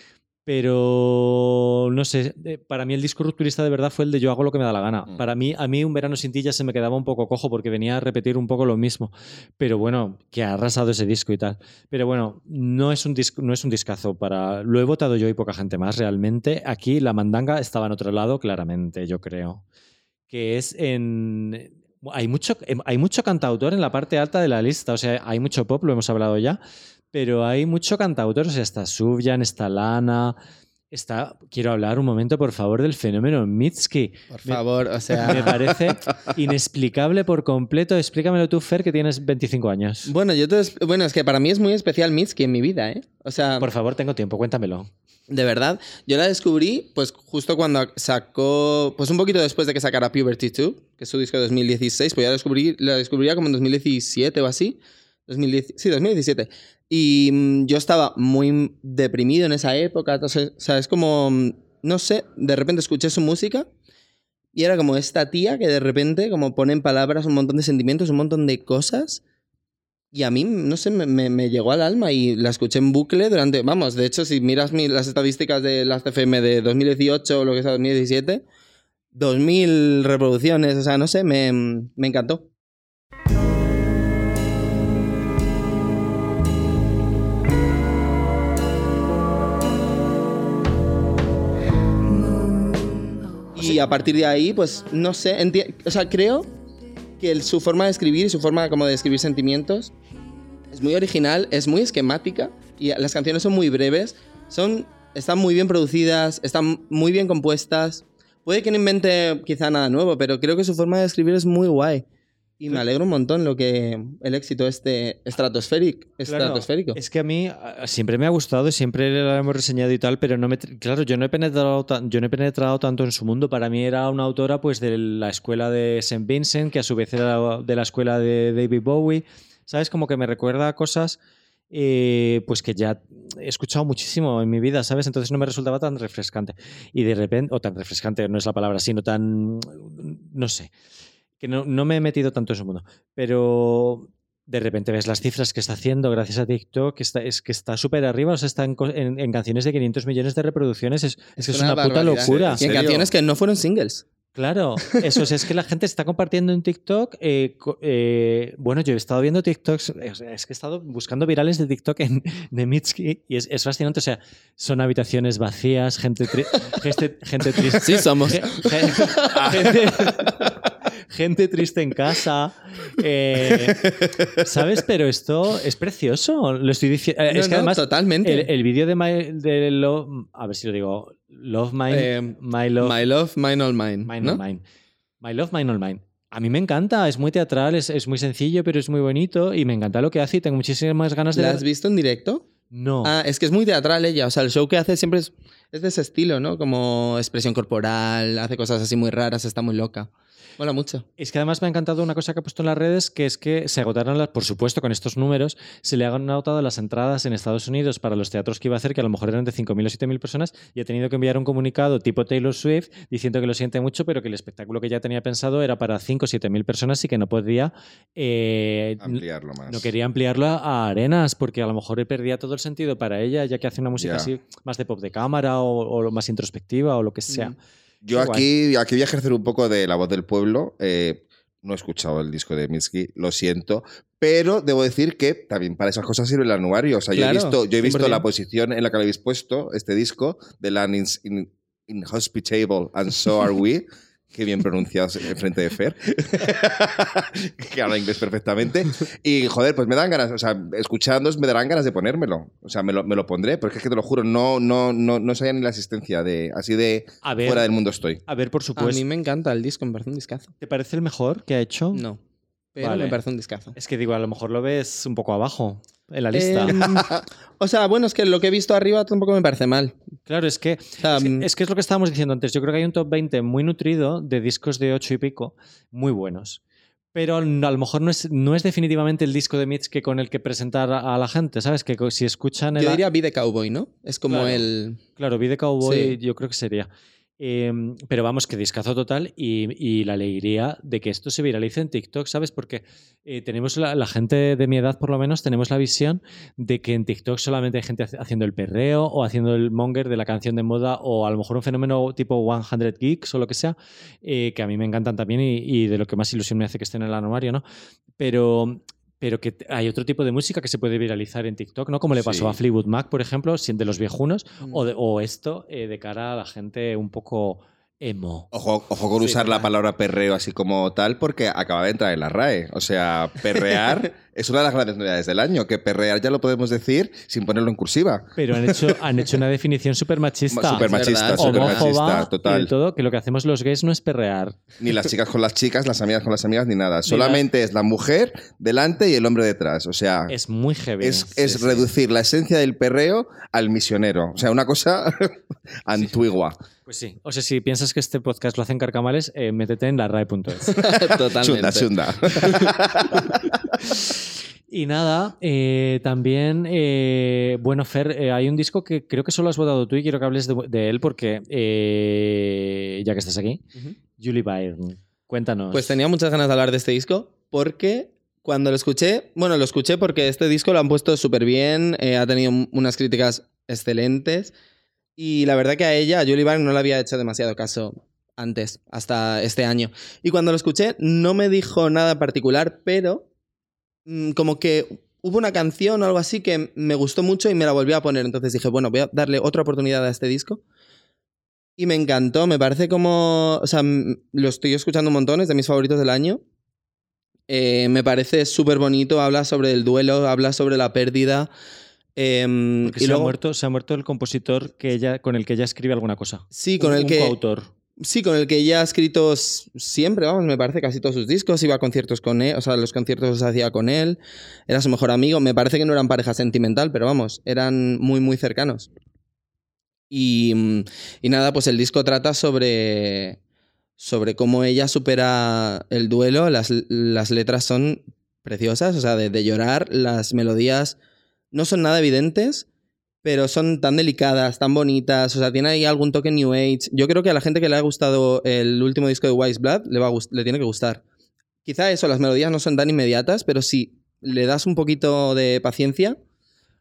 Pero no sé, para mí el disco rupturista de verdad fue el de yo hago lo que me da la gana. Mm. Para mí, a mí un verano sin ti ya se me quedaba un poco cojo porque venía a repetir un poco lo mismo. Pero bueno, que ha arrasado ese disco y tal. Pero bueno, no es un disco, no es un discazo para. Lo he votado yo y poca gente más realmente. Aquí la mandanga estaba en otro lado, claramente, yo creo. Que es en. Hay mucho, hay mucho cantautor en la parte alta de la lista. O sea, hay mucho pop, lo hemos hablado ya. Pero hay mucho cantautor. O sea, está Subjan, está Lana. Está. Quiero hablar un momento, por favor, del fenómeno Mitski. Por Me- favor, o sea. Me parece *laughs* inexplicable por completo. Explícamelo tú, Fer, que tienes 25 años. Bueno, yo te, bueno, es que para mí es muy especial Mitski en mi vida, ¿eh? O sea, Por favor, tengo tiempo, cuéntamelo. de verdad, yo la descubrí pues justo cuando sacó, pues un poquito después de que sacara Puberty 2, que es su disco de 2016, pues ya la descubrí, la descubría como en 2017 o así. 2010, sí, 2017. Y mm, yo estaba muy deprimido en esa época, entonces, o sea, es como, mm, no sé, de repente escuché su música y era como esta tía que de repente como pone en palabras un montón de sentimientos, un montón de cosas. Y a mí, no sé, me, me- me llegó al alma y la escuché en bucle durante, vamos, de hecho, si miras mi- las estadísticas de las CFM de 2018 o lo que sea 2017, 2000 reproducciones, o sea, no sé, me, me encantó. Y a partir de ahí, pues, no sé, o sea, creo que su forma de escribir su forma como de escribir sentimientos es muy original, es muy esquemática y las canciones son muy breves, son, están muy bien producidas, están muy bien compuestas. Puede que no invente quizá nada nuevo, pero creo que su forma de escribir es muy guay. Y me alegro un montón lo que el éxito este estratosférico. Claro, es que a mí ah, siempre me ha gustado y siempre lo hemos reseñado y tal, pero no me, claro, yo no he penetrado yo no he penetrado tanto en su mundo. Para mí era una autora pues de la escuela de St. Vincent, que a su vez era de la escuela de David Bowie. ¿Sabes? Como que me recuerda a cosas eh, pues que ya he escuchado muchísimo en mi vida, ¿sabes? Entonces no me resultaba tan refrescante. Y de repente, o tan refrescante no es la palabra, sino tan, no sé, que no, no me he metido tanto en su mundo. Pero de repente ves las cifras que está haciendo gracias a TikTok, que está, es que está súper arriba, o sea, está en, co- en- en canciones de 500 millones de reproducciones, es, es que es una, puta locura. Y en canciones que no fueron singles. Claro, eso es, es que la gente está compartiendo en TikTok. eh, eh, bueno, yo he estado viendo TikToks, es que he estado buscando virales de TikTok en, de Mitski y es, es fascinante. O sea, son habitaciones vacías, gente, tri- gente, gente triste. Sí, somos. Ge- ge- *laughs* gente, gente triste en casa. eh, ¿Sabes? Pero esto es precioso. Lo estoy diciendo. No, es que no, además. totalmente. El, el vídeo de, My- de Love, a ver si lo digo, Love Mine, Eh, My Love, My Love, Mine All Mine. Mine ¿no? All Mine. My Love, Mine All Mine. A mí me encanta, es muy teatral, es, es muy sencillo, pero es muy bonito y me encanta lo que hace y tengo muchísimas ganas de ¿La has visto en directo? No. Ah, es que es muy teatral ella. O sea, el show que hace siempre es, es de ese estilo, ¿no? Como expresión corporal, hace cosas así muy raras, está muy loca. Mola mucho. Es que además me ha encantado una cosa que ha puesto en las redes, que es que se agotaron, las, por supuesto, con estos números, se le han agotado las entradas en Estados Unidos para los teatros que iba a hacer, que a lo mejor eran de 5.000 o 7.000 personas, y ha tenido que enviar un comunicado tipo Taylor Swift diciendo que lo siente mucho, pero que el espectáculo que ya tenía pensado era para 5 o 7.000 personas y que no podía... eh, Ampliarlo más. No quería ampliarlo a arenas porque a lo mejor perdía todo el sentido para ella, ya que hace una música así más de pop de cámara o, o más introspectiva o lo que sea. Mm. Yo aquí, aquí voy a ejercer un poco de la voz del pueblo. eh, no he escuchado el disco de Mitski, lo siento. Pero debo decir que también para esas cosas sirve el anuario. O sea, Claro, yo he visto, yo he visto 100%. la posición en la que le habéis puesto este disco, de Land in, in- Inhospitable and So Are We. Qué bien pronunciados en frente de Fer. *laughs* que habla inglés perfectamente. Y joder, pues me dan ganas, o sea, escuchándoos me darán ganas de ponérmelo. O sea, me lo, me lo pondré, porque es que te lo juro, no, no, no, no sabía ni la existencia de. Así de A ver, fuera del mundo estoy. a ver, por A supuesto. mí me encanta el disco, me parece un discazo. ¿Te parece el mejor que ha hecho? No, pero Vale. me parece un discazo. Es que digo, a lo mejor lo ves un poco abajo en la lista. Em, *laughs* o sea, bueno, es que lo que he visto arriba tampoco me parece mal. Claro, es que, O sea, es que mm, es que es lo que estábamos diciendo antes. Yo creo que hay un top 20 muy nutrido de discos de 8 y pico, muy buenos. Pero a lo mejor no es, no es definitivamente el disco de Mitch que con el que presentar a, la gente, ¿sabes? Que si escuchan el... yo diría Be the Cowboy, ¿no? Es como Claro. el... Claro, Be the Cowboy Sí. yo creo que sería. Eh, pero vamos, que discazo total y, la alegría de que esto se viralice en TikTok, ¿sabes? Porque eh, tenemos la, gente de mi edad, por lo menos, tenemos la visión de que en TikTok solamente hay gente haciendo el perreo o haciendo el monger de la canción de moda o a lo mejor un fenómeno tipo 100 Geeks o lo que sea, eh, que a mí me encantan también y, y de lo que más ilusión me hace que estén en el anuario, ¿no? Pero, pero que hay otro tipo de música que se puede viralizar en TikTok, ¿no? Como le pasó Sí. a Fleetwood Mac, por ejemplo, de los viejunos, Mm. o, de- o esto eh, de cara a la gente un poco emo. Ojo, ojo con Sí, usar la palabra perreo así como tal, porque acaba de entrar en la RAE. O sea, perrear *laughs* es una de las grandes novedades del año, que perrear ya lo podemos decir sin ponerlo en cursiva. Pero han hecho, han hecho una definición *laughs* súper machista. Súper machista, súper machista, y total. todo, que lo que hacemos los gays no es perrear. Ni las chicas con las chicas, las amigas con las amigas, ni nada. Solamente es la mujer delante y el hombre detrás. O sea, Es muy heavy. es, es reducir la esencia del perreo al misionero. O sea, una cosa *laughs* antigua. Pues sí. O sea, si piensas que este podcast lo hacen carcamales, eh, métete en la RAE.es. *laughs* Totalmente. Chunda, chunda. *laughs* Y nada, eh, también, eh, bueno, Fer, eh, hay un disco que creo que solo has votado tú y quiero que hables de, de él porque, eh, ya que estás aquí. Julie Byrne, cuéntanos. Pues tenía muchas ganas de hablar de este disco porque cuando lo escuché, bueno, lo escuché porque este disco lo han puesto súper bien, eh, ha tenido unas críticas excelentes y la verdad que a ella, a Julie no le había hecho demasiado caso antes, hasta este año. Y cuando lo escuché no me dijo nada particular, pero mm, como que hubo una canción o algo así que me gustó mucho y me la volví a poner, entonces dije, bueno, voy a darle otra oportunidad a este disco. Y me encantó, me parece como. O sea, lo estoy escuchando un montón, es de mis favoritos del año. Eh, me parece súper bonito, habla sobre el duelo, habla sobre la pérdida. Em, y se, luego, ha muerto, se ha muerto el compositor que ella, con el que ella escribe alguna cosa. Sí, con Un- el un que. coautor. Sí, con el que ella ha escrito siempre, vamos, me parece casi todos sus discos, iba a conciertos con él, o sea, los conciertos los hacía con él, era su mejor amigo, me parece que no eran pareja sentimental, pero vamos, eran muy, muy cercanos. Y, mm, y nada, pues el disco trata sobre, sobre cómo ella supera el duelo, las, las letras son preciosas, o sea, de, de llorar, las melodías no son nada evidentes, pero son tan delicadas, tan bonitas, o sea, tiene ahí algún toque New Age. Yo creo que a la gente que le ha gustado el último disco de Wise Blood le, va a le tiene que gustar. Quizá eso, las melodías no son tan inmediatas, pero si le das un poquito de paciencia,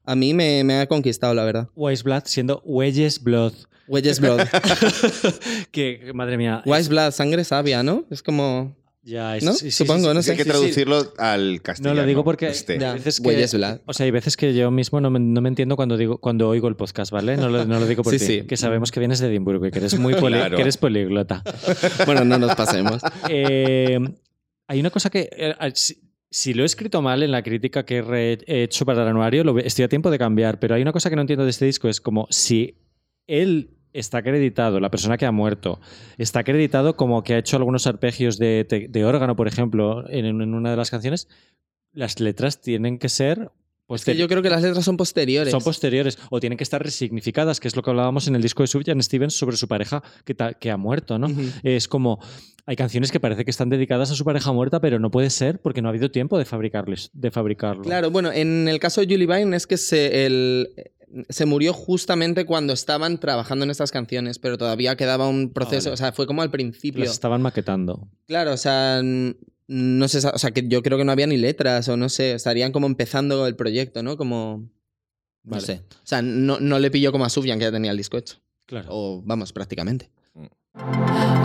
a mí me, me ha conquistado, la verdad. Wise Blood siendo Weyes Blood. Wise Blood. *laughs* que, madre mía. Wise Blood, sangre sabia, ¿no? Es como... Ya, es- ¿No? sí, sí, Supongo, sí, no que hay sé. que traducirlo al No, castellano. lo digo porque Este. Hay veces que, o sea, hay veces que yo mismo no me, no me entiendo cuando digo cuando oigo el podcast, ¿vale? No lo, no lo digo por Sí, ti, sí. que sabemos que vienes de Edimburgo y que eres muy poli- Claro. que eres políglota. *laughs* Bueno, no nos pasemos. Eh, hay una cosa que eh, si, si lo he escrito mal en la crítica que he hecho para el anuario, lo estoy a tiempo de cambiar, pero hay una cosa que no entiendo de este disco, es como si él está acreditado, la persona que ha muerto, está acreditado como que ha hecho algunos arpegios de, órgano, por ejemplo, en, en una de las canciones, las letras tienen que ser... Pues, Es que yo creo que las letras son posteriores. son posteriores o tienen que estar resignificadas, que es lo que hablábamos en el disco de Sufjan Stevens sobre su pareja que, que ha muerto, ¿no? Es como, hay canciones que parece que están dedicadas a su pareja muerta, pero no puede ser porque no ha habido tiempo de, fabricarles, de fabricarlo. Claro, bueno, en el caso de Julie Byrne es que se, el- se murió justamente cuando estaban trabajando en estas canciones, pero todavía quedaba un proceso, vale. o sea, fue como al principio. Las estaban maquetando. Claro, o sea, no sé, o sea, que yo creo que no había ni letras o no sé, estarían como empezando el proyecto, ¿no? Como... No sé. O sea, no, no le pilló como a Sufjan, que ya tenía el disco hecho. Claro. O, vamos, prácticamente. I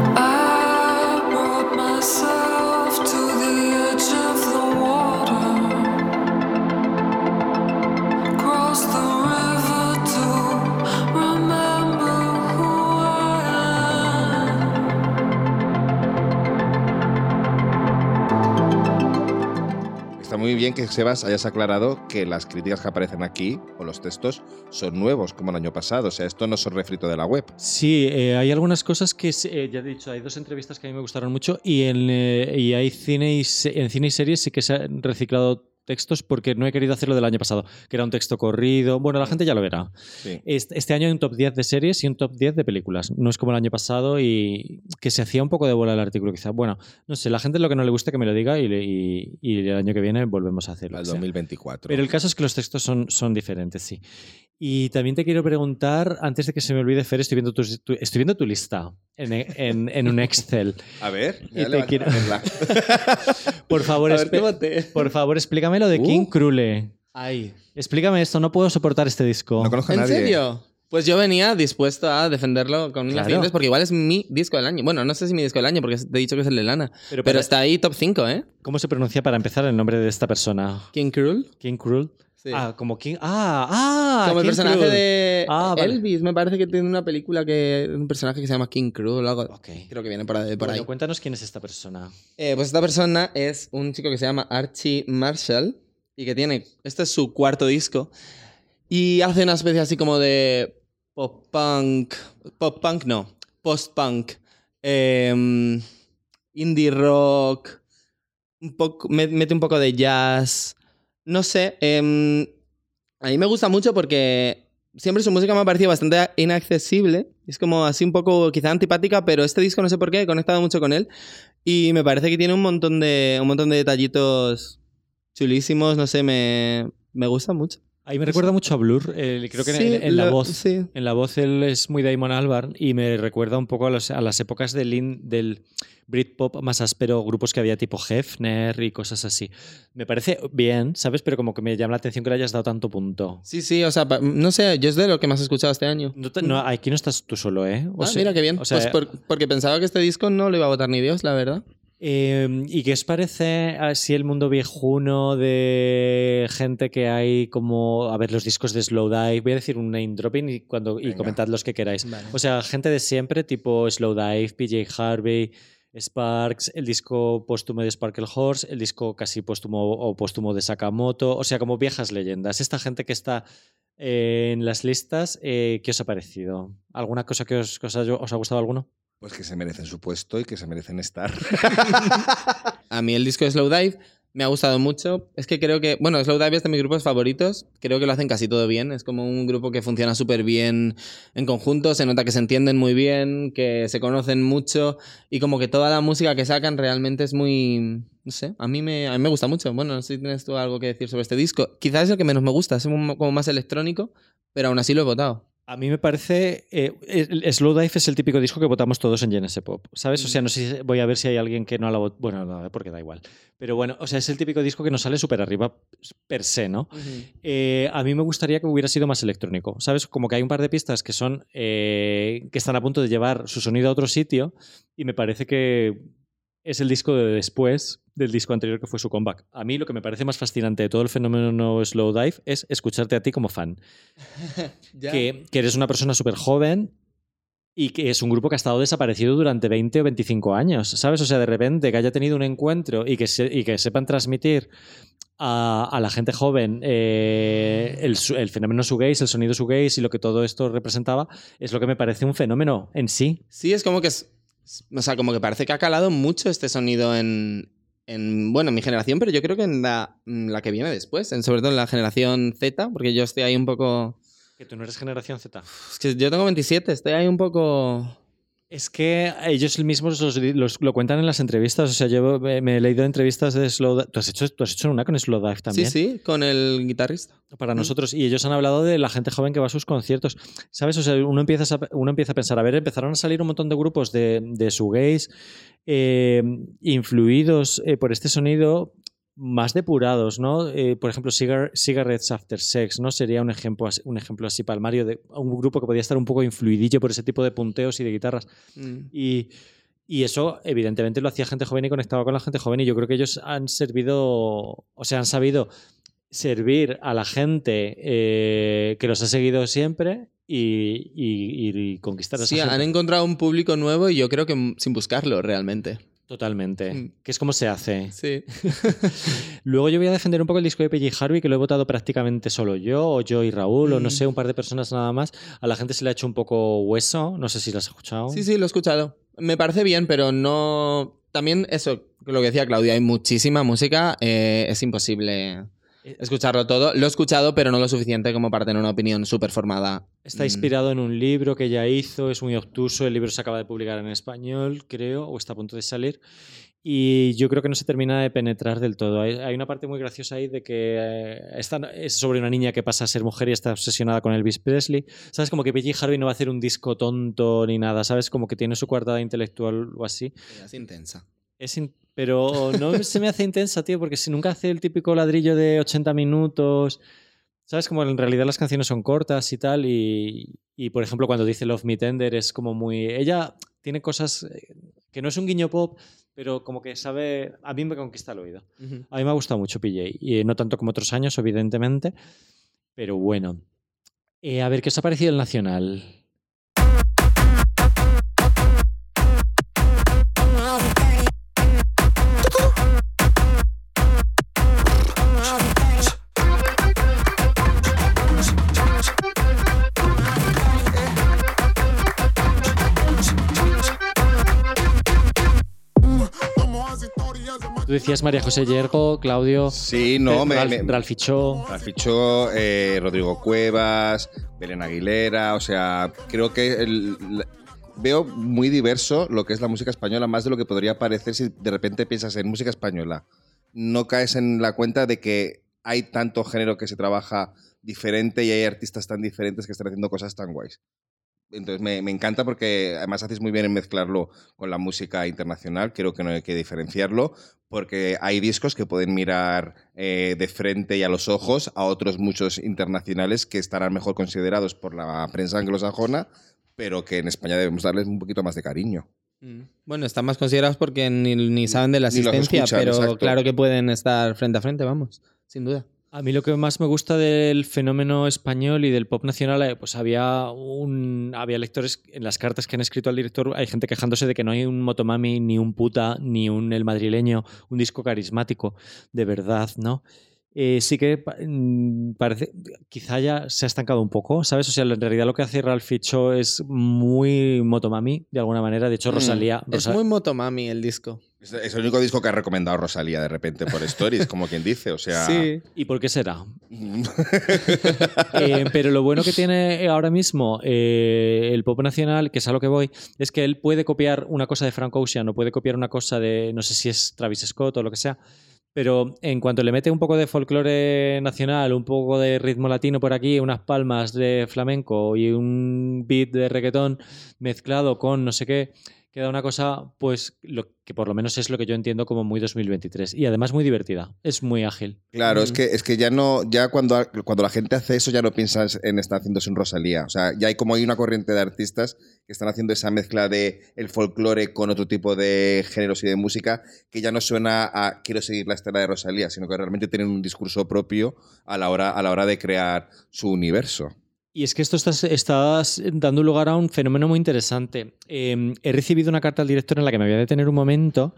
bien que Sebas hayas aclarado que las críticas que aparecen aquí, o los textos, son nuevos, como el año pasado. O sea, esto no es un refrito de la web. Sí, eh, hay algunas cosas que, eh, ya he dicho, hay dos entrevistas que a mí me gustaron mucho y en, eh, y hay cine y, en cine y series sí que se han reciclado textos porque no he querido hacerlo del año pasado, que era un texto corrido. Bueno, la gente ya lo verá. Sí. Este, año hay un top 10 de series y un top 10 de películas. No es como el año pasado y que se hacía un poco de bola el artículo quizá. Bueno, no sé, la gente lo que no le gusta que me lo diga y, le- y- y el año que viene volvemos a hacerlo. Al o sea. 2024. Pero el caso es que los textos son, son diferentes, sí. Y también te quiero preguntar, antes de que se me olvide, Fer, estoy viendo tu, tu- estoy viendo tu lista en, en- en un Excel. A ver, Y te a quiero-. *laughs* Por favor, A ver, por favor, explícame lo de Uh. King Krule. Ay. Explícame esto, no puedo soportar este disco. No conozco a ¿En nadie. serio? Pues yo venía dispuesto a defenderlo con Claro. dientes porque igual es mi disco del año. Bueno, no sé si mi disco del año porque te he dicho que es el de Lana. Pero, Pero, para- está ahí top 5, ¿eh? ¿Cómo se pronuncia para empezar el nombre de esta persona? King Cruel. King Krule. Sí. Ah, como King. Ah, ah. Como el King personaje de Ah, vale. Elvis, me parece que tiene una película que un personaje que se llama King Cruel o algo. Ok. Creo que viene por ahí. Bueno, cuéntanos quién es esta persona. Eh, pues esta persona es un chico que se llama Archie Marshall y que tiene, este es su cuarto disco y hace una especie así como de pop punk, pop punk no, post punk, em, indie rock, un poco, me- mete un poco de jazz, no sé, em, a mí me gusta mucho porque siempre su música me ha parecido bastante inaccesible. Es como así un poco quizá antipática, pero este disco no sé por qué, he conectado mucho con él. Y me parece que tiene un montón de, un montón de detallitos chulísimos, no sé, me, me gusta mucho. Ahí me recuerda mucho a Blur. eh, creo que en- Sí, en, en la lo- voz. Sí. En la voz él es muy Damon Albarn y me recuerda un poco a, los- a las épocas del, in- del Britpop más áspero, grupos que había tipo Hefner y cosas así. Me parece bien, ¿sabes? Pero como que me llama la atención que le hayas dado tanto punto. Sí, sí, o sea, no sé, yo es de lo que más he escuchado este año. No te- no, aquí no estás tú solo, ¿eh? O Ah, sea- mira qué bien. o sea, pues por- porque pensaba que este disco no lo iba a votar ni Dios, la verdad. Eh, ¿Y qué os parece así el mundo viejuno de gente que hay como, a ver, los discos de Slow Dive? Voy a decir un name dropping y, cuando, y comentad los que queráis. Vale. O sea, gente de siempre, tipo Slow Dive, PJ Harvey, Sparks, el disco póstumo de Sparkle Horse, el disco casi póstumo o póstumo de Sakamoto, o sea, como viejas leyendas. Esta gente que está eh, en las listas, eh, ¿qué os ha parecido? ¿Alguna cosa que os, que os, ha, os ha gustado alguno? Pues que se merecen su puesto y que se merecen estar. *laughs* A mí el disco de Slow Dive me ha gustado mucho. Es que creo que, bueno, Slow Dive es de mis grupos favoritos. Creo que lo hacen casi todo bien. Es como un grupo que funciona súper bien en conjunto. Se nota que se entienden muy bien, que se conocen mucho y como que toda la música que sacan realmente es muy, no sé, a mí me, a mí me gusta mucho. Bueno, no sé si tienes tú algo que decir sobre este disco. Quizás es el que menos me gusta, es como más electrónico, pero aún así lo he votado. A mí me parece. eh, el- el Slow Dive es el típico disco que votamos todos en GNS Pop, ¿sabes? O sea, no sé si voy a ver si hay alguien que no la votado. Bueno, no, porque da igual. Pero bueno, o sea, es el típico disco que nos sale súper arriba per se, ¿no? Eh, a mí me gustaría que hubiera sido más electrónico, ¿sabes? Como que hay un par de pistas que son. eh, que están a punto de llevar su sonido a otro sitio y me parece que es el disco de después del disco anterior que fue su comeback. A mí lo que me parece más fascinante de todo el fenómeno Slow Dive es escucharte a ti como fan *laughs* que, que eres una persona súper joven y que es un grupo que ha estado desaparecido durante 20 o 25 años, ¿sabes? O sea, de repente que haya tenido un encuentro y que, se- y que sepan transmitir a, a la gente joven eh, el, su- el fenómeno shoegaze, el sonido shoegaze y lo que todo esto representaba, es lo que me parece un fenómeno en sí. Sí, es como que es. O sea, como que parece que ha calado mucho este sonido en. en bueno, en mi generación, pero yo creo que en la, en la que viene después, en, sobre todo en la generación Z, porque yo estoy ahí un poco. Que tú no eres generación Z. Es que yo tengo 27, estoy ahí un poco. Es que ellos mismos los- los- lo cuentan en las entrevistas. O sea, yo me, he leído entrevistas de Slow Dive. ¿Tú has hecho, tú has hecho una con Slow Dive también? Sí, sí, con el guitarrista. para Mm. nosotros. Y ellos han hablado de la gente joven que va a sus conciertos. ¿Sabes? O sea, uno empieza a, uno empieza a pensar, a ver, empezaron a salir un montón de grupos de, de shoegaze eh, influidos eh, por este sonido más depurados, ¿no? Eh, por ejemplo, Cigar- Cigarettes After Sex, ¿no? Sería un ejemplo, así- un ejemplo así palmario de un grupo que podía estar un poco influidillo por ese tipo de punteos y de guitarras. Mm. Y, y eso, evidentemente, lo hacía gente joven y conectaba con la gente joven. Y yo creo que ellos han servido, o sea, han sabido servir a la gente eh, que los ha seguido siempre y, y- y conquistar a esa Sí, gente. han encontrado un público nuevo y yo creo que sin buscarlo realmente. Totalmente. Mm. Que es como se hace. Sí. *laughs* Luego yo voy a defender un poco el disco de PJ Harvey, que lo he votado prácticamente solo yo, o yo y Raúl, o no Mm. sé, un par de personas nada más. A la gente se le ha hecho un poco hueso, no sé si lo has escuchado. Sí, sí, lo he escuchado. Me parece bien, pero no. También eso, lo que decía Claudia, hay muchísima música, eh, es imposible escucharlo todo. Lo he escuchado, pero no lo suficiente como para tener una opinión súper formada. Está Mm. inspirado en un libro que ya hizo, es muy obtuso, el libro se acaba de publicar en español, creo, o está a punto de salir. Y yo creo que no se termina de penetrar del todo. Hay, hay una parte muy graciosa ahí de que eh, esta es sobre una niña que pasa a ser mujer y está obsesionada con Elvis Presley. ¿Sabes? Como que PJ Harvey no va a hacer un disco tonto ni nada, ¿sabes? Como que tiene su coartada intelectual o así. Es intensa. Es in- pero no se me hace intensa, tío, porque si nunca hace el típico ladrillo de 80 minutos. ¿Sabes? Como en realidad las canciones son cortas y tal. Y, y, por ejemplo, cuando dice Love Me Tender es como muy. Ella tiene cosas eh, que no es un guiño pop, pero como que sabe. A mí me conquista el oído. A mí me ha gustado mucho PJ. Y no tanto como otros años, evidentemente. Pero bueno. Eh, a ver, ¿qué os ha parecido el Nacional? Tú decías María José Yergo, Claudio. Sí, no, me, me- Fichó. Fichó eh, Rodrigo Cuevas, Belén Aguilera, o sea, creo que el- la- veo muy diverso lo que es la música española, más de lo que podría parecer si de repente piensas en música española. No caes en la cuenta de que hay tanto género que se trabaja diferente y hay artistas tan diferentes que están haciendo cosas tan guays. Entonces me, me encanta porque además haces muy bien en mezclarlo con la música internacional, creo que no hay que diferenciarlo, porque hay discos que pueden mirar eh, de frente y a los ojos a otros muchos internacionales que estarán mejor considerados por la prensa anglosajona, pero que en España debemos darles un poquito más de cariño. Mm. Bueno, están más considerados porque ni, ni saben de la Ni asistencia, escuchan, pero exacto. claro que pueden estar frente a frente, vamos, sin duda. A mí lo que más me gusta del fenómeno español y del pop nacional, eh, pues había un había lectores en las cartas que han escrito al director, hay gente quejándose de que no hay un Motomami, ni un puta, ni un El madrileño, un disco carismático, de verdad, ¿no? Eh, sí que mm, parece, quizá ya se ha estancado un poco, ¿sabes? O sea, en realidad lo que hace Ralph Ficho es muy Motomami, de alguna manera. De hecho, Mm. Rosalía... Es muy motomami el disco. Es, el único disco que ha recomendado Rosalía de repente por Stories, como quien dice, o sea... Sí. ¿Y por qué será? *laughs* Eh, pero lo bueno que tiene ahora mismo eh, el pop nacional, que es a lo que voy, es que él puede copiar una cosa de Frank Ocean o puede copiar una cosa de, no sé si es Travis Scott o lo que sea, pero en cuanto le mete un poco de folclore nacional, un poco de ritmo latino por aquí, unas palmas de flamenco y un beat de reggaetón mezclado con no sé qué, queda una cosa, pues, lo que por lo menos es lo que yo entiendo como muy 2023. Y además muy divertida, es muy ágil. Claro, es Mm. que, es que ya no, ya cuando, cuando la gente hace eso ya no piensas en estar haciéndose un Rosalía. O sea, ya hay como hay una corriente de artistas que están haciendo esa mezcla de el folclore con otro tipo de géneros y de música que ya no suena a quiero seguir la estela de Rosalía, sino que realmente tienen un discurso propio a la hora, a la hora de crear su universo. Y es que esto está, está dando lugar a un fenómeno muy interesante. Eh, he recibido una carta al director en la que me voy a detener un momento,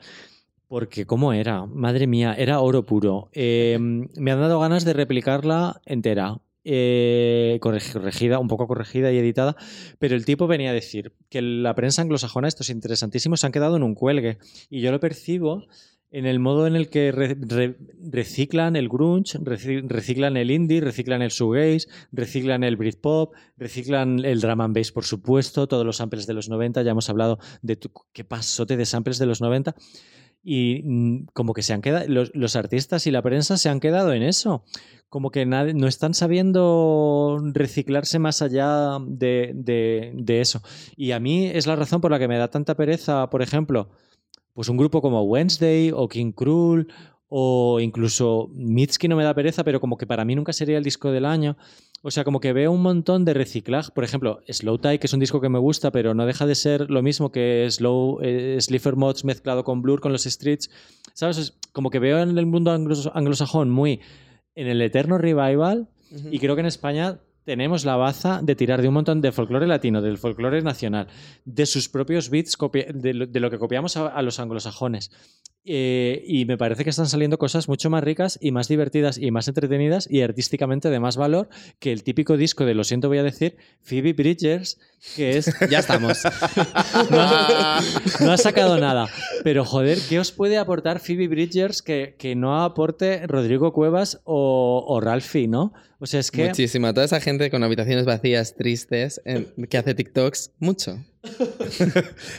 porque ¿cómo era? Madre mía, era oro puro. Eh, me han dado ganas de replicarla entera. eh, correg- corregida, un poco corregida y editada, pero el tipo venía a decir que la prensa anglosajona, estos interesantísimos, se han quedado en un cuelgue. Y yo lo percibo en el modo en el que re- re- reciclan el grunge, reci- reciclan el indie, reciclan el shoegaze, reciclan el Britpop, reciclan el drum and bass, por supuesto, todos los samples de los 90, ya hemos hablado de qué pasote de samples de los 90. Y mm, como que se han quedado, los, artistas y la prensa se han quedado en eso. Como que no están sabiendo reciclarse más allá de eso. Y a mí es la razón por la que me da tanta pereza, por ejemplo, pues un grupo como Wednesday o King Cruel o incluso Mitski no me da pereza, pero como que para mí nunca sería el disco del año. O sea, como que veo un montón de reciclaje. Por ejemplo, Slow Tie, que es un disco que me gusta, pero no deja de ser lo mismo que Slow, eh, Slipher Mods mezclado con Blur, con los Streets. ¿Sabes? Es como que veo en el mundo anglos- anglosajón muy en el eterno revival y creo que en España tenemos la baza de tirar de un montón de folclore latino, del folclore nacional, de sus propios beats, de lo, de lo que copiamos a, a los anglosajones. Eh, y me parece que están saliendo cosas mucho más ricas y más divertidas y más entretenidas y artísticamente de más valor que el típico disco de, lo siento, voy a decir, Phoebe Bridgers, que es *laughs* Ya estamos. *laughs* no ha, no ha sacado nada. Pero joder, ¿qué os puede aportar Phoebe Bridgers que, que no aporte Rodrigo Cuevas o, o Ralphie, no? O sea, es que. Muchísima. Toda esa gente con habitaciones vacías, tristes, que hace TikToks, mucho. *laughs*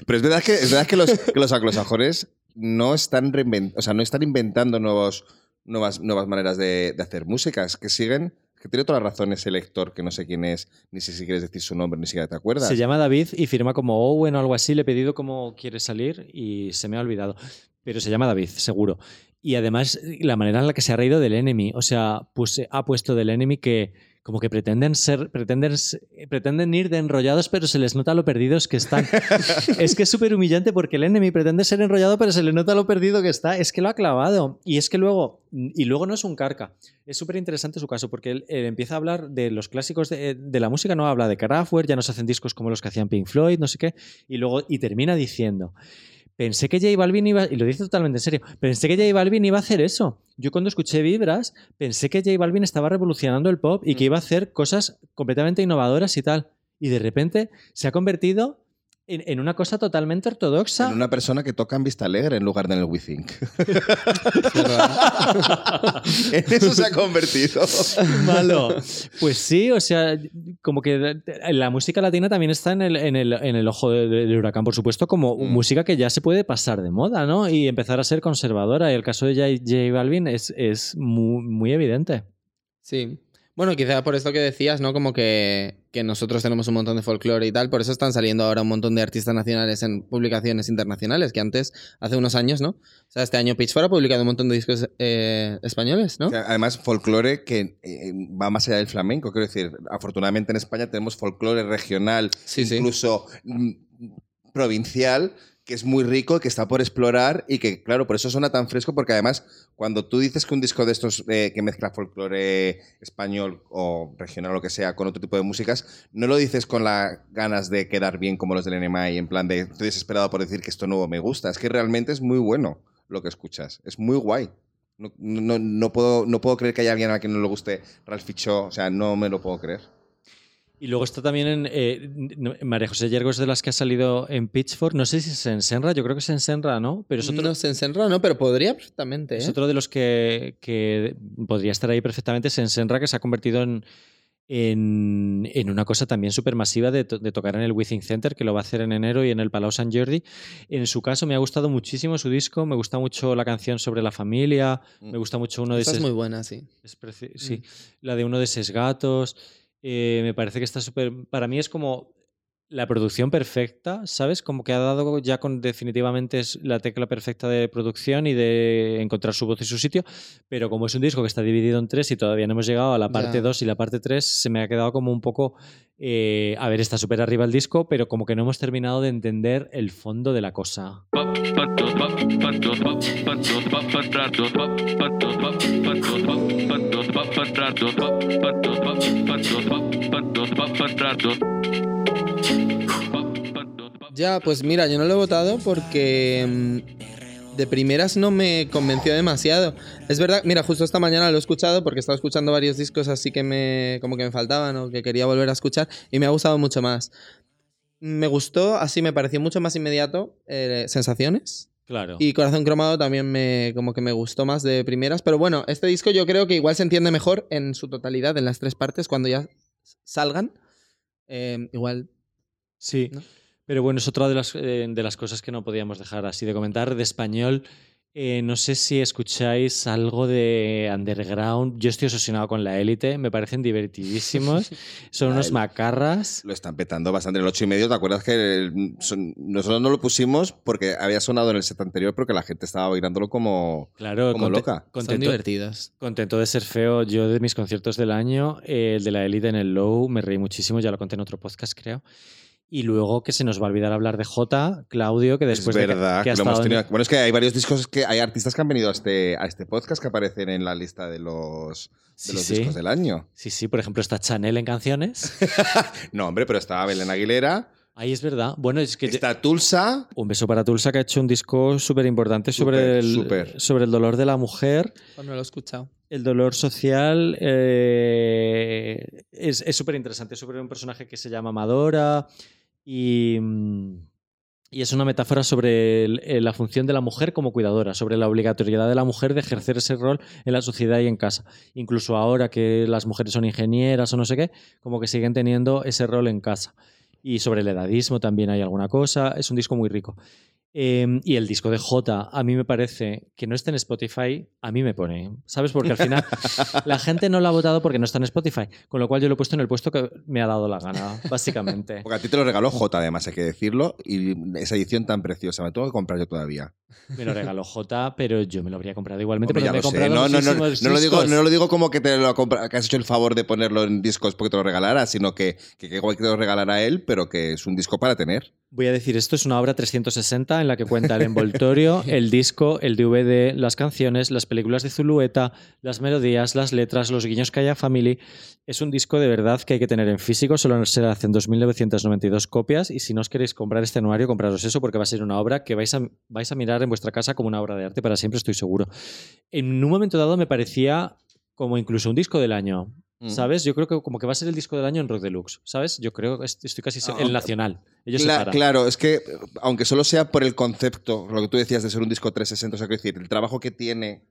Pero es verdad que, es verdad que, los, que los anglosajones no están, reinvent- o sea, no están inventando nuevos, nuevas, nuevas maneras de, de hacer música. Es que siguen. Que tiene toda la razón ese lector que no sé quién es, ni sé si quieres decir su nombre, ni siquiera te acuerdas. Se llama David y firma como Owen o algo así. Le he pedido cómo quiere salir y se me ha olvidado. Pero se llama David, seguro. Y además, la manera en la que se ha reído del enemy. O sea, pues ha puesto del enemy que como que pretenden ser, pretenden, s- pretenden ir de enrollados, pero se les nota lo perdidos que están. *laughs* es que es súper humillante porque el enemy pretende ser enrollado, pero se le nota lo perdido que está. Es que lo ha clavado. Y es que luego, y luego no es un carca. Es súper interesante su caso porque él, él empieza a hablar de los clásicos de, de la música, no habla de Kraftwerk, ya no se hacen discos como los que hacían Pink Floyd, no sé qué, y luego y termina diciendo. Pensé que J Balvin iba, y lo dice totalmente en serio, pensé que J Balvin iba a hacer eso. Yo cuando escuché Vibras, pensé que J Balvin estaba revolucionando el pop y que iba a hacer cosas completamente innovadoras y tal. Y de repente se ha convertido en, en una cosa totalmente ortodoxa. En una persona que toca en Vista Alegre en lugar de en el WeThink. *laughs* en eso se ha convertido. malo. Pues sí, o sea, como que la música latina también está en el, en el, en el ojo de- de- del huracán, por supuesto, como Mm. música que ya se puede pasar de moda, ¿no? Y empezar a ser conservadora. Y el caso de J, J Balvin es, es muy, muy evidente. Sí. Bueno, quizá por esto que decías, ¿no? Como que, que nosotros tenemos un montón de folclore y tal, por eso están saliendo ahora un montón de artistas nacionales en publicaciones internacionales, que antes, hace unos años, ¿no? O sea, este año Pitchfork ha publicado un montón de discos eh, españoles, ¿no? O sea, además, folclore que eh, va más allá del flamenco. Quiero decir, afortunadamente en España tenemos folclore regional, Sí, incluso mm, provincial, que es muy rico, que está por explorar y que, claro, por eso suena tan fresco, porque además, cuando tú dices que un disco de estos eh, que mezcla folclore español o regional o lo que sea con otro tipo de músicas, no lo dices con las ganas de quedar bien como los del NMI, en plan de estoy desesperado por decir que esto nuevo me gusta. Es que realmente es muy bueno lo que escuchas. Es muy guay. No, no, no puedo, no puedo creer que haya alguien a quien no le guste Ralph Fichó. O sea, no me lo puedo creer. Y luego está también en eh, María José Yergo es de las que ha salido en Pitchfork. No sé si es en Senra, yo creo que es en Senra, ¿no? Pero es otro, No se ensenra, ¿no? Pero podría perfectamente, ¿eh? Es otro de los que, que podría estar ahí perfectamente. Es en Senra, que se ha convertido en, en, en una cosa también súper masiva de, to- de tocar en el Within Center, que lo va a hacer en enero y en el Palau Sant Jordi. En su caso, me ha gustado muchísimo su disco. Me gusta mucho la canción sobre la familia. Me gusta mucho uno de Esa es muy buena, sí. Es sí, la de uno de esos gatos. Eh, me parece que está súper. Para mí es como la producción perfecta, ¿sabes? Como que ha dado ya con definitivamente es la tecla perfecta de producción y de encontrar su voz y su sitio. Pero como es un disco que está dividido en tres y todavía no hemos llegado a la parte. 2 y la parte 3, se me ha quedado como un poco. Eh, a ver, está súper arriba el disco, pero como que no hemos terminado de entender el fondo de la cosa. Ya, pues mira, yo no lo he votado porque mm, de primeras no me convenció demasiado. Es verdad, mira, justo esta mañana lo he escuchado porque estaba escuchando varios discos así que me como que me faltaban o que quería volver a escuchar y me ha gustado mucho más. Me gustó, así me pareció mucho más inmediato eh, Sensaciones. Claro. Y Corazón Cromado también me como que me gustó más de primeras, pero bueno, este disco yo creo que igual se entiende mejor en su totalidad, en las tres partes, cuando ya salgan. Eh, igual Sí, ¿no? Pero bueno, es otra de las, eh, de las cosas que no podíamos dejar así de comentar. De español, eh, no sé si escucháis algo de Underground. Yo estoy obsesionado con la élite, me parecen divertidísimos. *laughs* Son unos macarras. Lo están petando bastante en el 8 y medio. ¿Te acuerdas que el- son- nosotros no lo pusimos porque había sonado en el set anterior porque la gente estaba bailándolo como, Claro, como conte- loca? son Contento, divertidas. contento de ser feo. Yo de mis conciertos del año, eh, el de la élite en el Low, me reí muchísimo, ya lo conté en otro podcast, creo. Y luego que se nos va a olvidar hablar de J, Claudio, que después es de que- verdad que, que lo hemos en- tenido- Bueno, es que hay varios discos que hay artistas que han venido a este, a este podcast que aparecen en la lista de los, de Sí, los sí. discos del año. Sí, sí, por ejemplo, está Chanel en canciones. *laughs* No, hombre, pero está Belén Aguilera, Ahí es verdad. Bueno, es que está Tulsa. un beso para Tulsa que ha hecho un disco súper importante sobre, el, sobre el dolor de la mujer. Pues no lo he escuchado. El dolor social eh, es súper interesante. Es sobre un personaje que se llama Madora y, mm, y es una metáfora sobre eh, la función de la mujer como cuidadora, sobre la obligatoriedad de la mujer de ejercer ese rol en la sociedad y en casa. Incluso ahora que las mujeres son ingenieras o no sé qué, como que siguen teniendo ese rol en casa. Y sobre el edadismo también hay alguna cosa. Es un disco muy rico. Eh, y el disco de J, a mí me parece que no esté en Spotify, a mí me pone. ¿Sabes? Porque al final *laughs* la gente no lo ha votado porque no está en Spotify. Con lo cual yo lo he puesto en el puesto que me ha dado la gana, básicamente. Porque a ti te lo regaló J, además, hay que decirlo. Y esa edición tan preciosa, me tengo que comprar yo todavía. Me lo regaló J, pero yo me lo habría comprado igualmente. Hombre, ya me he No, no, no, no lo digo, no lo digo como que, te lo que has hecho el favor de ponerlo en discos porque te lo regalara, sino que, que, que te lo regalara él, pero que es un disco para tener. Voy a decir, esto es una obra 360 en la que cuenta el envoltorio, *laughs* el disco, el DVD, las canciones, las películas de Zulueta, las melodías, las letras, los guiños que hay a Family. Es un disco de verdad que hay que tener en físico, solo se hacen 2.992 copias y si no os queréis comprar este anuario, compraros eso porque va a ser una obra que vais a, vais a mirar en vuestra casa como una obra de arte para siempre, estoy seguro. En un momento dado me parecía como incluso un disco del año. Mm. ¿Sabes? Yo creo que como que va a ser el disco del año en Rock Deluxe, ¿sabes? Yo creo que est- estoy casi Ah, el ok. nacional. Ellos claro, es que aunque solo sea por el concepto, lo que tú decías de ser un disco 360, o sea, quiero decir, el trabajo que tiene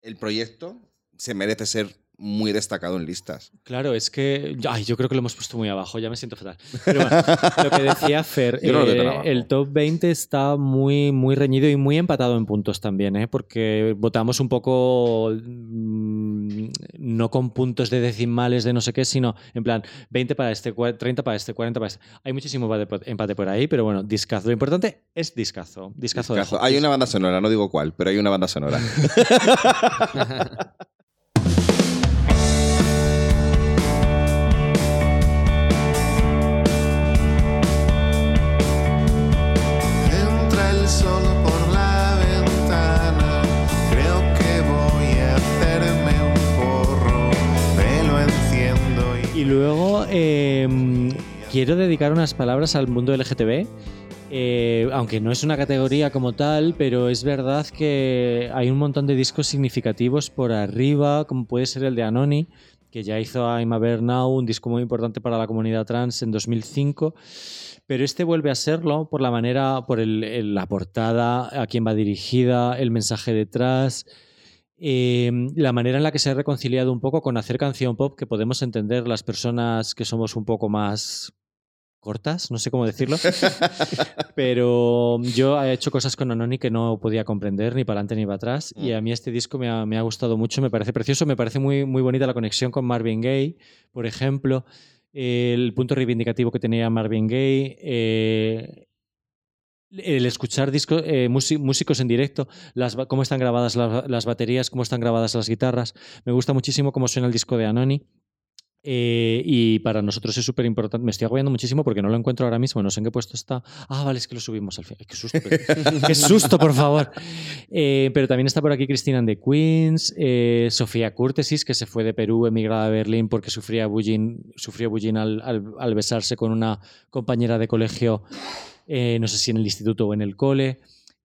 el proyecto se merece ser muy destacado en listas. Claro, es que. Ay, yo creo que lo hemos puesto muy abajo, ya me siento fatal. Pero bueno, lo que decía *laughs* Fer, no eh, el top 20 está muy, muy reñido y muy empatado en puntos también, ¿eh? porque votamos un poco. mm, no con puntos de decimales de no sé qué, sino en plan 20 para este, cua- 30 para este, 40 para este. Hay muchísimo empate por- ahí, pero bueno, discazo. Lo importante es discazo. Discazo, Discazo. Hay una banda sonora, no digo cuál, pero hay una banda sonora. *laughs* *laughs* y... Luego eh, quiero dedicar unas palabras al mundo LGTB. eh, aunque no es una categoría como tal, pero es verdad que hay un montón de discos significativos por arriba, como puede ser el de Anoni, que ya hizo a I'm a Bear Now, un disco muy importante para la comunidad trans en 2005. Pero este vuelve a serlo por la manera, por el- el- la portada, a quién va dirigida, el mensaje detrás, eh, la manera en la que se ha reconciliado un poco con hacer canción pop que podemos entender las personas que somos un poco más cortas, no sé cómo decirlo, *laughs* pero yo he hecho cosas con Anoni que no podía comprender ni para adelante ni para atrás y Mm. a mí este disco me ha, me ha gustado mucho, me parece precioso, me parece muy, muy bonita la conexión con Marvin Gaye, por ejemplo, el punto reivindicativo que tenía Marvin Gaye, eh, el escuchar discos, eh, músi- músicos en directo, las, cómo están grabadas las, las baterías, cómo están grabadas las guitarras. Me gusta muchísimo cómo suena el disco de Anoni. Eh, y para nosotros es súper importante. Me estoy agobiando muchísimo porque no lo encuentro ahora mismo. No sé en qué puesto está. Ah, vale, es que lo subimos al final. Qué susto. *laughs* qué susto, por favor. Eh, pero también está por aquí Cristina the Queens, eh, Sofía Curtesis, que se fue de Perú, emigrada a Berlín porque sufría bullying, sufrió bullying al, al- al besarse con una compañera de colegio, eh, no sé si en el instituto o en el cole.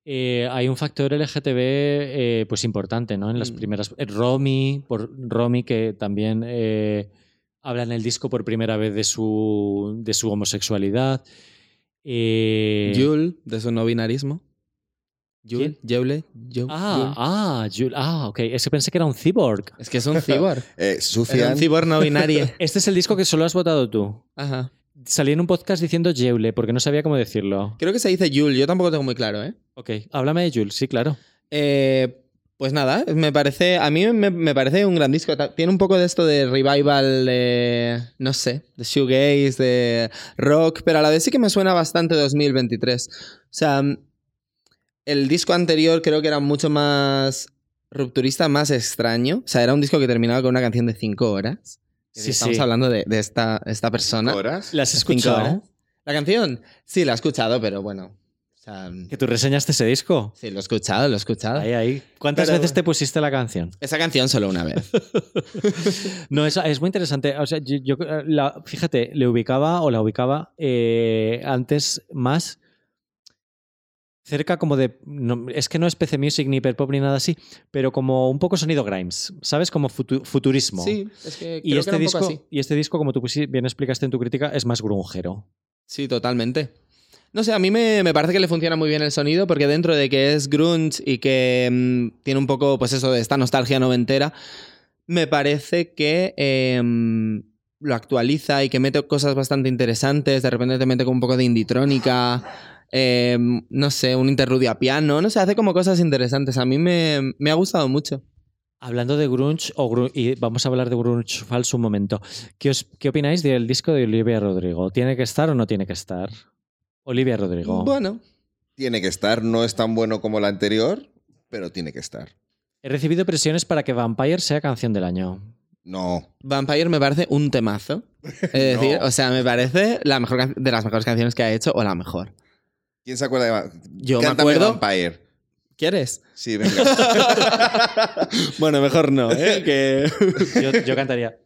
Eh, hay un factor LGTB eh, pues importante, ¿no? En las Mm. primeras. eh, Romy, por Romy, que también eh, habla en el disco por primera vez de su, de su homosexualidad. Eh, Yul, de su no binarismo. Yul, ¿Quién? Yeule, Yul, Ah, ah, Jul- ah, ok. Es que pensé que era un cyborg. Es que es un cyborg. *laughs* Eh, un cyborg no binario. *laughs* Este es el disco que solo has votado tú. Ajá. Salí en un podcast diciendo Yeule porque no sabía cómo decirlo. Creo que se dice Yul, yo tampoco tengo muy claro, ¿eh? Ok, háblame de Jules, sí, claro. Eh, pues nada, me parece, a mí me, me parece un gran disco. Tiene un poco de esto de revival, de, no sé, de shoegaze, de rock, pero a la vez sí que me suena bastante 2023. O sea, el disco anterior creo que era mucho más rupturista, más extraño. O sea, era un disco que terminaba con una canción de cinco horas. Sí, Estamos sí. hablando de, de esta, esta persona. horas. ¿La has escuchado? La canción, sí, la he escuchado, pero bueno. O sea, ¿Que tú reseñaste ese disco? sí, lo he escuchado, lo he escuchado. Ahí, ahí. ¿Cuántas Pero- veces te pusiste la canción? Esa canción solo una vez. *laughs* No, es, es muy interesante. O sea, yo, yo, eh, la- fíjate, le ubicaba o la ubicaba eh, antes más cerca como de... no, es que no es PC Music ni Hyperpop ni nada así, pero como un poco sonido Grimes, ¿sabes? Como futu- futurismo. Sí, es que Y que este, era un disco, poco así. y este disco, como tú pusi- bien explicaste en tu crítica, es más grungero. Sí, totalmente. No sé, a mí me, me parece que le funciona muy bien el sonido porque dentro de que es grunge y que mm, tiene un poco, pues eso, de esta nostalgia noventera, me parece que em, lo actualiza y que mete cosas bastante interesantes. De repente te mete con un poco de inditrónica, em, no sé, un interludio a piano, no sé, hace como cosas interesantes. A mí me, me ha gustado mucho. Hablando de grunge, o gru- y vamos a hablar de grunge falso un momento. ¿Qué, os- ¿Qué opináis del disco de Olivia Rodrigo? ¿Tiene que estar o no tiene que estar? Olivia Rodrigo. Bueno, Tiene que estar, no es tan bueno como la anterior, pero tiene que estar. He recibido presiones para que Vampire sea canción del año. No. Vampire me parece un temazo. Es *laughs* decir, No. o sea, me parece la mejor de las mejores canciones que ha hecho o la mejor. ¿Quién se acuerda de Yo me Cántame acuerdo- Vampire. ¿Quieres? Sí, venga. *laughs* bueno, mejor no, ¿eh? *laughs* Que... Yo, yo cantaría.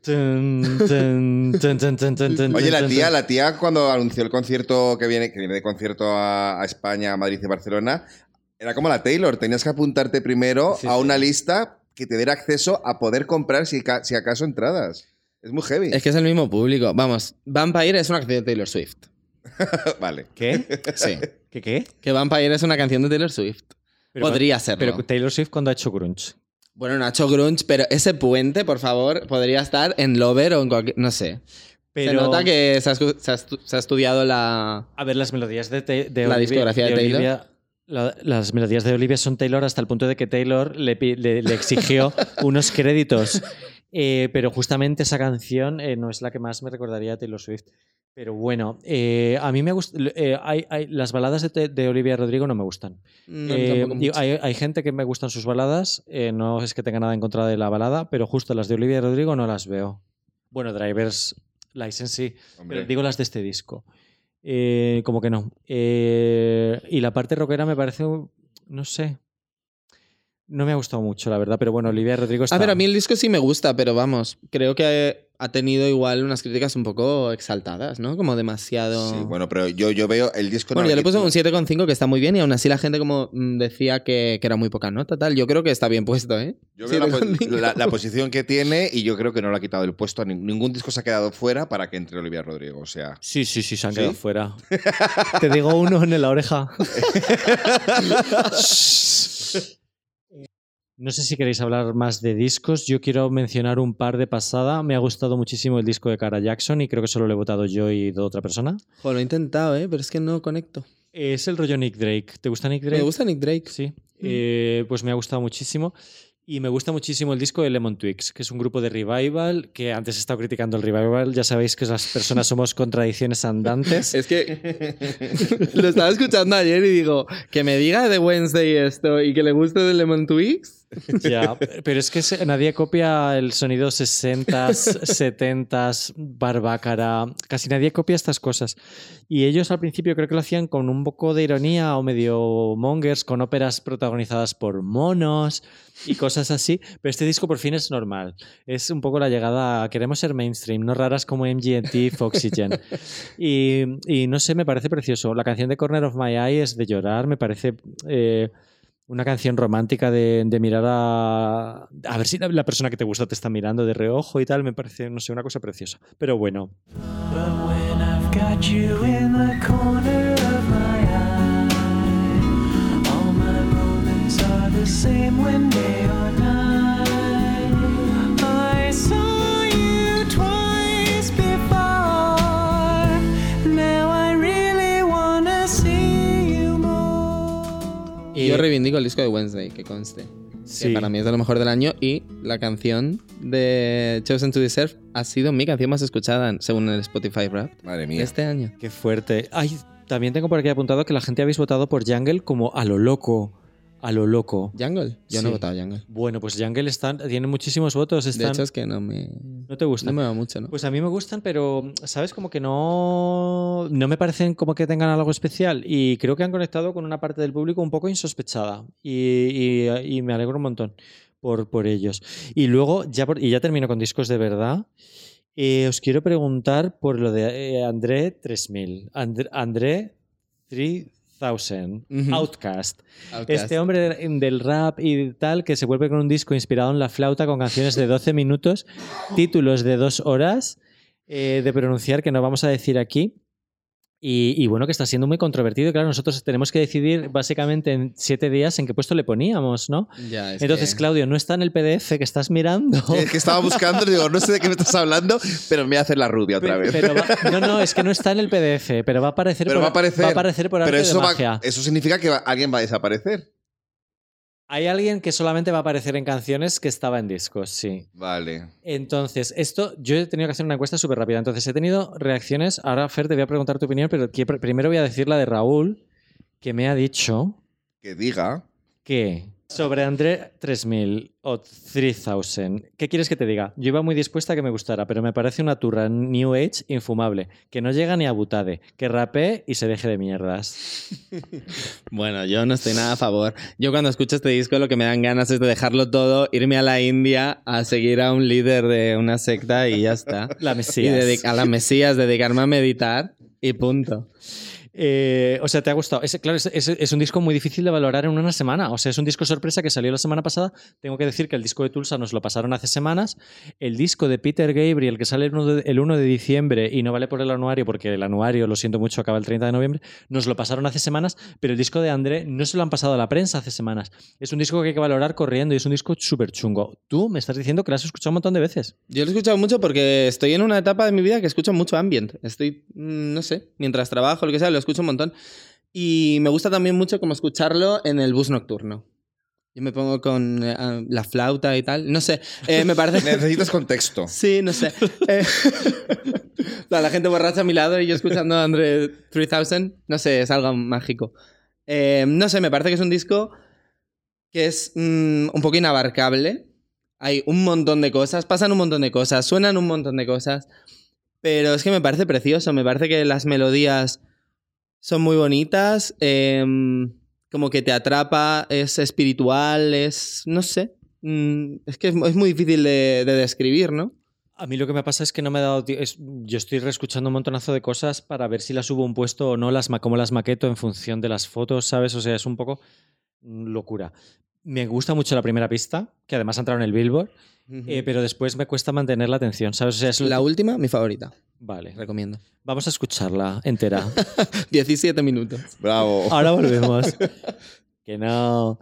Oye, la tía, la tía cuando anunció el concierto que viene, que viene de concierto a, a España, a Madrid y Barcelona, era como la Taylor. Tenías que apuntarte primero Sí, a sí. una lista que te diera acceso a poder comprar si acaso entradas. Es muy heavy. es que es el mismo público. Vamos, Vampire es una canción de Taylor Swift. *laughs* vale. ¿Qué? Sí. ¿Qué qué? Que Vampire es una canción de Taylor Swift. Pero- Podría serlo. Pero Taylor Swift cuando ha hecho grunge. Bueno, Nacho Grunge, pero ese puente, por favor, podría estar en Lover o en cualquier... No sé. Pero, Se nota que se ha, se ha se ha estudiado la... A ver, las melodías de, de La Olivia- discografía de Taylor. Olivia- la- las melodías de Olivia son Taylor hasta el punto de que Taylor le, pi- le- le exigió *laughs* unos créditos. Eh, pero justamente esa canción eh, no es la que más me recordaría a Taylor Swift. Pero bueno, eh, a mí me gustan. hay, hay- las baladas de, de Olivia Rodrigo no me gustan. No, Eh, tampoco digo, mucho. hay, hay gente que me gustan sus baladas, eh, no es que tenga nada en contra de la balada, pero justo las de Olivia Rodrigo no las veo. Bueno, Drivers License sí, Hombre. pero digo las de este disco. Eh, como que no. Eh, y la parte rockera me parece, no sé. No me ha gustado mucho, la verdad, pero bueno, Olivia Rodrigo está... A ver, a mí el disco sí me gusta, pero vamos, creo que ha tenido igual unas críticas un poco exaltadas, ¿no? Como demasiado... Sí, bueno, pero yo, yo veo el disco. Bueno, no, yo le puse un 7,5 que está muy bien y aún así la gente como mm, decía que, que era muy poca nota, tal. Yo creo que está bien puesto, ¿eh? Yo veo la, po- 7,5. la- la posición que tiene y yo creo que no le ha quitado el puesto. Ningún disco se ha quedado fuera para que entre Olivia Rodrigo. O sea, Sí, sí, sí, se han ¿Sí? quedado fuera. *laughs* Te digo uno en la oreja. *laughs* *laughs* No sé si queréis hablar más de discos. Yo quiero mencionar un par de pasada. Me ha gustado muchísimo el disco de Cara Jackson y creo que solo lo he votado yo y de otra persona. Jo, lo he intentado, ¿eh? Pero es que no conecto. Es el rollo Nick Drake. ¿Te gusta Nick Drake? Me gusta Nick Drake. Sí. Eh, pues me ha gustado muchísimo. Y me gusta muchísimo el disco de Lemon Twigs, que es un grupo de revival, que antes he estado criticando el revival. Ya sabéis que las personas somos *laughs* contradicciones andantes. Es que *laughs* lo estaba escuchando ayer y digo, que me diga de Wednesday esto y que le guste de Lemon Twigs. Ya, *laughs* pero es que nadie copia el sonido 60s, 70s, *laughs* barbácara. Casi nadie copia estas cosas. Y ellos al principio creo que lo hacían con un poco de ironía o medio mongers, con óperas protagonizadas por monos y cosas así. Pero este disco por fin es normal. Es un poco la llegada a queremos ser mainstream, no raras como MGMT, Foxygen. *laughs* Y, y no sé, me parece precioso. La canción de Corner of My Eye es de llorar, me parece. eh, una canción romántica de, mirar a. A ver si la, persona que te gusta te está mirando de reojo y tal. Me parece, no sé, una cosa preciosa. Pero bueno. Y yo reivindico el disco de Wednesday, que conste. Sí. Que para mí es de lo mejor del año y la canción de Chosen to Deserve ha sido mi canción más escuchada en- según el Spotify Rap madre mía. este año. Qué fuerte. Ay, también tengo por aquí apuntado que la gente habéis votado por Jungle como a lo loco. A lo loco. ¿Jungle? Yo Sí. no he votado Jungle. Bueno, pues Jungle están, tiene muchísimos votos. De Están, hecho, es que no me, ¿No te gustan? no me va mucho, ¿no? Pues a mí me gustan, pero, ¿sabes? Como que no, no me parecen como que tengan algo especial. Y creo que han conectado con una parte del público un poco insospechada. Y, y- y me alegro un montón por, por ellos. Y luego, ya por- y ya termino con discos de verdad. eh, os quiero preguntar por lo de eh, André 3000. André, André 3000. Outcast. Outcast. Este hombre de- del rap y tal que se vuelve con un disco inspirado en la flauta con canciones de 12 minutos, títulos de dos horas eh, de pronunciar que no vamos a decir aquí. Y, y bueno, que está siendo muy controvertido. Claro, nosotros tenemos que decidir básicamente en siete días en qué puesto le poníamos, ¿no? Ya, es Entonces, que- Claudio, no está en el PDF que estás mirando. *laughs* Es que estaba buscando, digo, no sé de qué me estás hablando, pero me voy a hacer la rubia otra vez. Pero va- no, no, es que no está en el PDF, pero va a aparecer, Pero por, va a aparecer. va a aparecer por arte Pero eso, de va- eso significa que va- alguien va a desaparecer. Hay alguien que solamente va a aparecer en canciones que estaba en discos, sí. Vale. Entonces, esto, yo he tenido que hacer una encuesta súper rápida. Entonces, he tenido reacciones. Ahora, Fer, te voy a preguntar tu opinión, pero que- primero voy a decir la de Raúl, que me ha dicho Que diga. que sobre André 3000 o 3000, ¿qué quieres que te diga? Yo iba muy dispuesta a que me gustara, pero me parece una turra New Age infumable, que no llega ni a butade, que rapee y se deje de mierdas. *laughs* Bueno, yo no estoy nada a favor. Yo cuando escucho este disco lo que me dan ganas es de dejarlo todo, irme a la India a seguir a un líder de una secta y ya está. La Y Mesías. dedic- a la Mesías, dedicarme a meditar y punto. Eh, o sea, ¿te ha gustado? Es, claro, es, un disco muy difícil de valorar en una semana. O sea, es un disco sorpresa que salió la semana pasada. Tengo que decir que el disco de Tulsa nos lo pasaron hace semanas. El disco de Peter Gabriel, que sale el 1 de, el 1 de diciembre y no vale por el anuario, porque el anuario, lo siento mucho, acaba el 30 de noviembre, nos lo pasaron hace semanas. Pero el disco de André no se lo han pasado a la prensa hace semanas. Es un disco que hay que valorar corriendo y es un disco súper chungo. Tú me estás diciendo que lo has escuchado un montón de veces. Yo lo he escuchado mucho porque estoy en una etapa de mi vida que escucho mucho ambient. Estoy, mm, no sé, mientras trabajo, lo que sea, lo escucho un montón. Y me gusta también mucho como escucharlo en el bus nocturno. Yo me pongo con eh, la flauta y tal. No sé, eh, me parece... *laughs* Necesitas contexto. *laughs* Sí, no sé. Eh, *laughs* la, gente borracha a mi lado y yo escuchando a Andre 3000, no sé, es algo mágico. Eh, no sé, me parece que es un disco que es mm, un poco inabarcable. Hay un montón de cosas, pasan un montón de cosas, suenan un montón de cosas, pero es que me parece precioso, me parece que las melodías son muy bonitas, eh, como que te atrapa, es espiritual, es, no sé, mm, es que es, muy difícil de, de describir, ¿no? A mí lo que me pasa es que no me he dado es- Yo estoy reescuchando un montonazo de cosas para ver si las subo un puesto o no, las cómo las maqueto en función de las fotos, ¿sabes? O sea, es un poco mm, locura. Me gusta mucho la primera pista, que además ha entrado en el Billboard, eh, pero después me cuesta mantener la atención, ¿sabes? O sea, es La última, mi favorita, Vale, recomiendo. vamos a escucharla entera. *laughs* 17 minutos. Bravo. Ahora volvemos. *laughs* que no.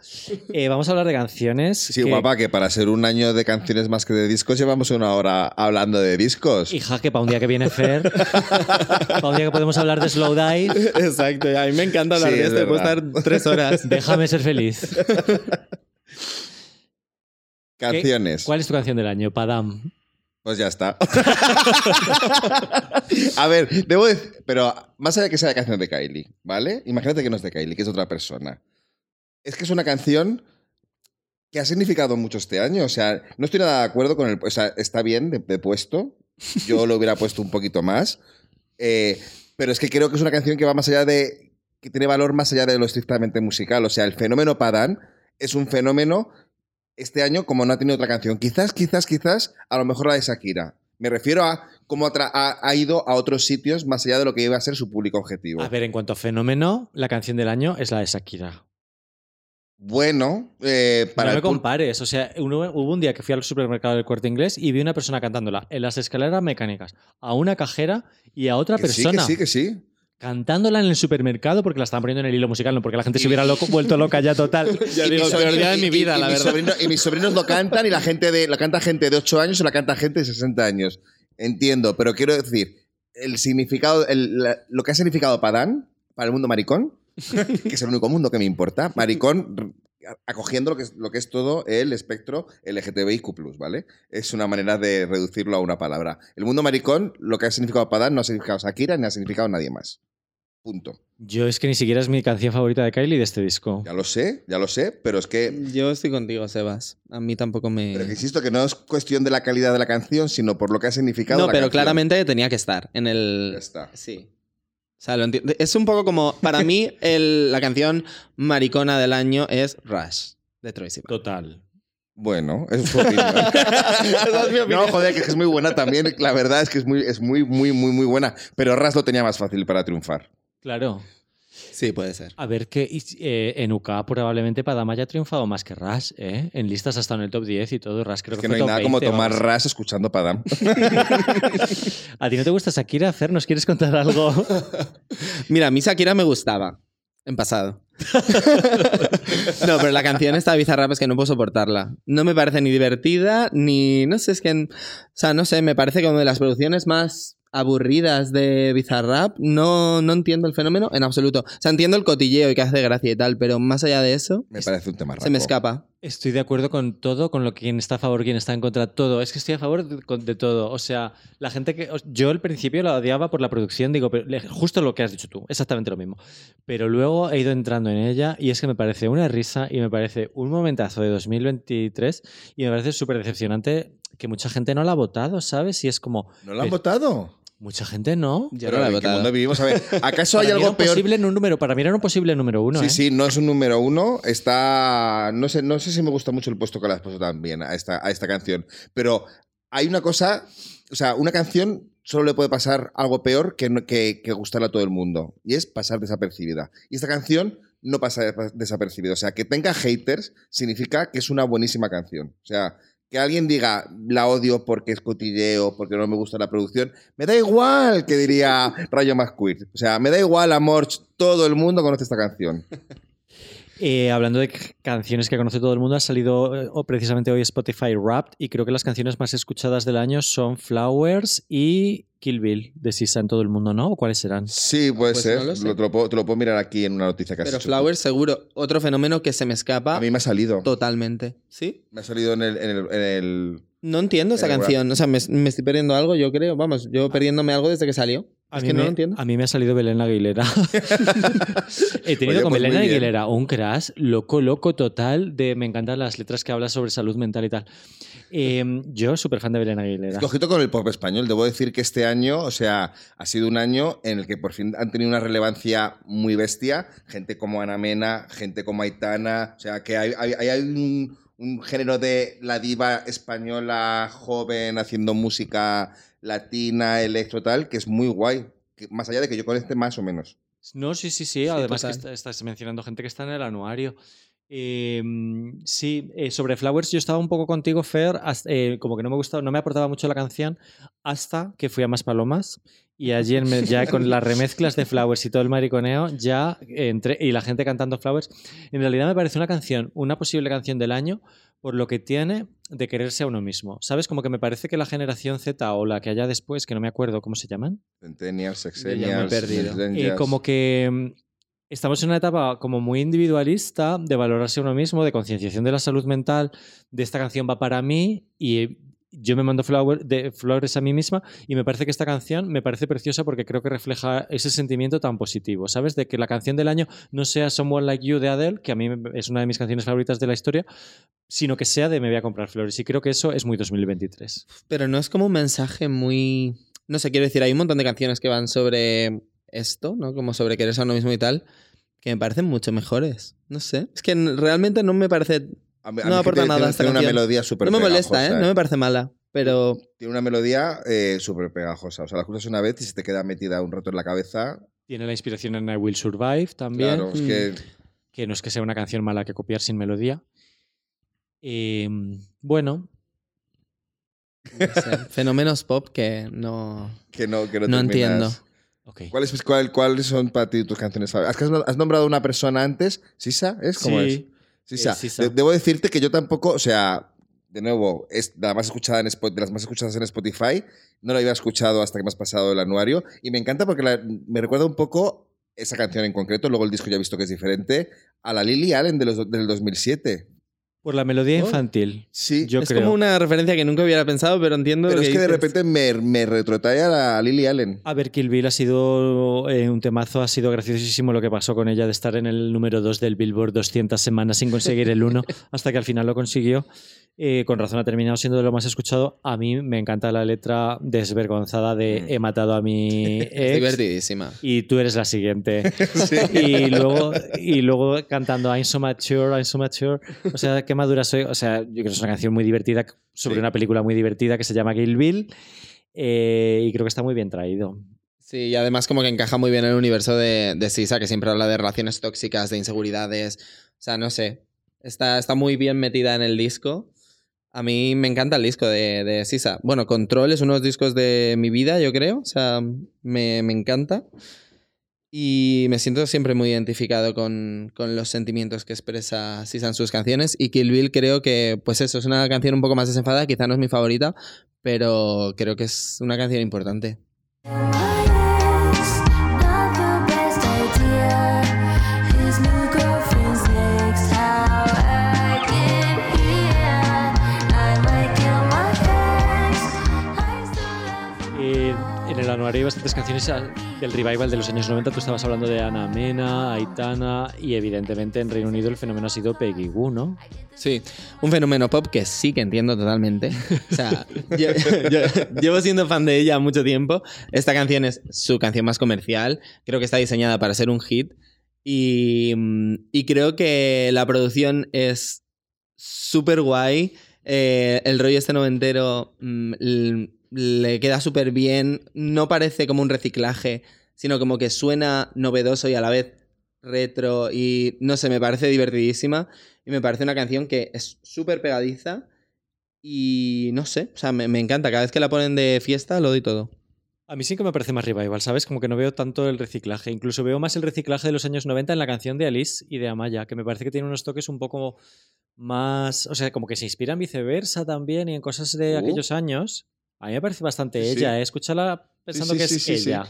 Eh, vamos a hablar de canciones. Sí, que- guapa, que para ser un año de canciones más que de discos, llevamos una hora hablando de discos. Hija, que para un día que viene Fer, para un día que podemos hablar de Slow Dive, Exacto, a mí me encanta hablar Sí, de es esto, puedo estar tres horas. déjame ser feliz. *laughs* Canciones. ¿Cuál es tu canción del año, Padam? Pues ya está. *laughs* A ver, debo decir, pero más allá de que sea la canción de Kylie, ¿vale? Imagínate que no es de Kylie, que es otra persona. Es que es una canción que ha significado mucho este año. O sea, no estoy nada de acuerdo con el. O sea, está bien de, puesto. Yo lo hubiera puesto un poquito más. Eh, pero es que creo que es una canción que va más allá de. que tiene valor más allá de lo estrictamente musical. O sea, el fenómeno Padan es un fenómeno este año como no ha tenido otra canción. Quizás, quizás, quizás, a lo mejor la de Shakira. Me refiero a cómo ha- ha ido a otros sitios más allá de lo que iba a ser su público objetivo. A ver, en cuanto a fenómeno, la canción del año es la de Shakira. Bueno, eh, para no me compares. O sea, uno- hubo un día que fui al supermercado del corte inglés y vi una persona cantándola en las escaleras mecánicas, a una cajera y a otra que sí, persona que sí, que sí. cantándola en el supermercado porque la estaban poniendo en el hilo musical, no porque la gente se hubiera loco, vuelto loca ya total. *laughs* Ya Y digo, mis peor día de y- mi y- vida, y la verdad. y mis sobrinos lo cantan y la gente de, lo canta gente de 8 años o la canta gente de 60 años. Entiendo, pero quiero decir, el significado, el- la- lo que ha significado Padán para el mundo maricón, *laughs* que es el único mundo que me importa, maricón acogiendo lo que, es, lo que es todo el espectro LGTBIQ+, ¿vale? Es una manera de reducirlo a una palabra. El mundo maricón, lo que ha significado Padán no ha significado Shakira ni ha significado nadie más. Punto. Yo es que ni siquiera es mi canción favorita de Kylie de este disco. Ya lo sé, ya lo sé, pero es que Yo estoy contigo, Sebas. A mí tampoco me... Pero que insisto que no es cuestión de la calidad de la canción, sino por lo que ha significado No, la pero canción. claramente tenía que estar en el... Ya está. Sí. O sea, lo entiendo. Es un poco como, para mí, *laughs* el- la canción maricona del año es Rush, de Troy Sivan. Total. Bueno, es su opinión. *laughs* No, joder, que es muy buena *laughs* también. La verdad es que es muy, es muy, muy, muy, muy buena. Pero Ras lo tenía más fácil para triunfar. Claro. Sí, puede ser. A ver que eh, en UK probablemente Padama haya triunfado más que Rush, ¿eh? En listas hasta en el top 10 y todo. Rush creo Es que, que no hay nada como 20, tomar vamos. Ras escuchando Padam. *laughs* ¿A ti no te gusta Shakira? Fer, ¿nos quieres contar algo? *laughs* Mira, a mí Shakira me gustaba. En pasado. *laughs* no, pero la canción esta de Bizarrap es que no puedo soportarla. No me parece ni divertida, ni... No sé, es que... en- O sea, no sé, me parece que una de las producciones más aburridas de Bizarrap. No, no entiendo el fenómeno en absoluto. O sea, entiendo el cotilleo y que hace gracia y tal, pero más allá de eso, Me parece un tema raro. se me escapa. Estoy de acuerdo con todo, con lo que quien está a favor, quien está en contra, todo. Es que estoy a favor de, todo. O sea, la gente que. Yo al principio la odiaba por la producción, digo, pero justo lo que has dicho tú, exactamente lo mismo. Pero luego he ido entrando en ella y es que me parece una risa y me parece un momentazo de 2023 y me parece súper decepcionante que mucha gente no la ha votado, ¿sabes? Y es como. ¿No lo han pero- votado? Mucha gente no. Yo Pero no la he ¿en qué votado. mundo vivimos? A ver, *laughs* ¿acaso hay Para mí era algo un peor? posible nu- número, para mí era un posible número uno. Sí, ¿eh? sí, no es un número uno. Está. No sé, no sé si me gusta mucho el puesto que le has puesto también a esta, a esta canción. Pero hay una cosa. O sea, una canción solo le puede pasar algo peor que, no- que, que gustarle a todo el mundo. Y es pasar desapercibida. Y esta canción no pasa de- desapercibida. O sea, que tenga haters significa que es una buenísima canción. O sea. Que alguien diga, la odio porque es cotilleo, porque no me gusta la producción, me da igual, que diría Rayo McQueen. O sea, me da igual, amor, todo el mundo conoce esta canción. *laughs* Eh, hablando de canciones que conoce todo el mundo, ha salido eh, o precisamente hoy Spotify Wrapped y creo que las canciones más escuchadas del año son Flowers y Kill Bill de Sisa en todo el mundo, ¿no? ¿O cuáles serán? Sí, puede Pues ser. no lo sé. Lo- te, lo puedo, te lo puedo mirar aquí en una noticia que has Pero hecho tú. Flowers seguro. Otro fenómeno que se me escapa A mí me ha salido. totalmente. ¿Sí? Me ha salido en el. En el, en el- No entiendo esa canción. O sea, me, me estoy perdiendo algo, yo creo. Vamos, yo perdiéndome algo desde que salió. A es que no me, lo entiendo. A mí me ha salido Belén Aguilera. *laughs* He tenido Oye, con pues Belén. Aguilera un crash loco, loco total de me encantan las letras que habla sobre salud mental y tal. Eh, yo súper fan de Belén Aguilera. Ojito con el pop español. Debo decir que este año, o sea, ha sido un año en el que por fin han tenido una relevancia muy bestia. Gente como Ana Mena, gente como Aitana. O sea, que hay, hay, hay un, un género de la diva española joven haciendo música latina, electro, tal, que es muy guay. Que, más allá de que yo conecte más o menos. No, sí, sí, sí. Además que está- estás mencionando gente que está en el anuario. Eh, sí, eh, sobre Flowers yo estaba un poco contigo, Fer, hasta- eh, como que no me gustaba, no me aportaba mucho la canción hasta que fui a Más Palomas y allí en me- ya con las remezclas de Flowers y todo el mariconeo ya entré y la gente cantando Flowers, en realidad me parece una canción, una posible canción del año por lo que tiene de quererse a uno mismo. ¿Sabes? Como que me parece que la generación Z o la que haya después, que no me acuerdo cómo se llaman, Centennials, Sexennials, eh, como que mm, estamos en una etapa como muy individualista de valorarse a uno mismo, de concienciación de la salud mental, de esta canción va para mí y yo me mando de flores a mí misma y me parece que esta canción me parece preciosa porque creo que refleja ese sentimiento tan positivo, ¿sabes? De que la canción del año no sea Someone Like You de Adele, que a mí es una de mis canciones favoritas de la historia, sino que sea de Me voy a comprar flores. Y creo que eso es muy 2023. Pero no es como un mensaje muy. No sé, quiero decir, hay un montón de canciones que van sobre esto, ¿no? Como sobre quererse a uno mismo y tal, que me parecen mucho mejores. No sé. Es que realmente no me parece. A mí- a no mí que aporta tiene- nada tiene- esta tiene una canción. melodía súper No me molesta, ¿eh? pegajosa, No me parece mala. Pero. Tiene una melodía eh, súper pegajosa. O sea, la escuchas una vez y se te queda metida un rato en la cabeza. Tiene la inspiración en I Will Survive también. Claro, es Mm. que que no es que sea una canción mala que copiar sin melodía. Eh, bueno, *laughs* no sé, fenómenos pop que no. que no, que no, entiendo. ok. ¿Cuáles, cuál- ¿Cuáles son para ti tus canciones favoritas? ¿Has, nombrado una persona antes? ¿Sisa? ¿Es? ¿Cómo es? Sí. Eh, Sisa. De- debo decirte que yo tampoco, o sea, de nuevo, es de, la más escuchada en de las más escuchadas en Spotify. No la había escuchado hasta que me has pasado el anuario. Y me encanta porque la- me recuerda un poco esa canción en concreto. Luego el disco ya he visto que es diferente. A la Lily Allen de los, del 2007. Por la melodía Oh. infantil. Sí, Yo es creo. como una referencia que nunca hubiera pensado, pero entiendo pero lo es que de dices. repente me, me retrotrae a Lily Allen. A ver, Kill Bill ha sido eh, un temazo, ha sido graciosísimo lo que pasó con ella de estar en el número 2 del Billboard 200 semanas sin conseguir el 1 *laughs* hasta que al final lo consiguió. Eh, con razón ha terminado siendo de lo más escuchado. A mí me encanta la letra desvergonzada de Mm. he matado a mi *laughs* Es ex divertidísima. y tú eres la siguiente. *laughs* Y luego, y luego cantando I'm so mature, I'm so mature. O sea, qué madura soy. O sea, yo creo que es una canción muy divertida sobre Sí. una película muy divertida que se llama Kill Bill. eh, y creo que está muy bien traído. Sí, y además como que encaja muy bien en el universo de, de Sisa, que siempre habla de relaciones tóxicas, de inseguridades. O sea, no sé. Está, está muy bien metida en el disco. A mí me encanta el disco de, de Sisa. Bueno, Control es uno de los discos de mi vida, yo creo. O sea, me, me encanta. Y me siento siempre muy identificado con, con los sentimientos que expresa Sisa en sus canciones. Y Kill Bill creo que, pues eso, es una canción un poco más desenfadada. Quizá no es mi favorita, pero creo que es una canción importante. Hay bastantes canciones del revival de los años 90. Tú estabas hablando de Ana Mena, Aitana y evidentemente en Reino Unido el fenómeno ha sido Peggy Goo, ¿no? Sí, un fenómeno pop que sí que entiendo totalmente. O sea, *laughs* yo, yo- llevo siendo fan de ella mucho tiempo. Esta canción es su canción más comercial. Creo que está diseñada para ser un hit. Y, mm, y creo que la producción es súper guay. Eh, el rollo este noventero mm, le queda súper bien. No parece como un reciclaje, sino como que suena novedoso y a la vez retro. Y no sé, me parece divertidísima. Y me parece una canción que es súper pegadiza. Y no sé, o sea, me, me encanta. Cada vez que la ponen de fiesta, lo doy todo. A mí sí que me parece más revival, ¿sabes? Como que no veo tanto el reciclaje. Incluso veo más el reciclaje de los años 90 en la canción de Alice y de Amaya, que me parece que tiene unos toques un poco más. O sea, como que se inspira en viceversa también y en cosas de Uh. aquellos años. A mí me parece bastante Sí, ella, ¿eh? Escúchala pensando sí, que es ella.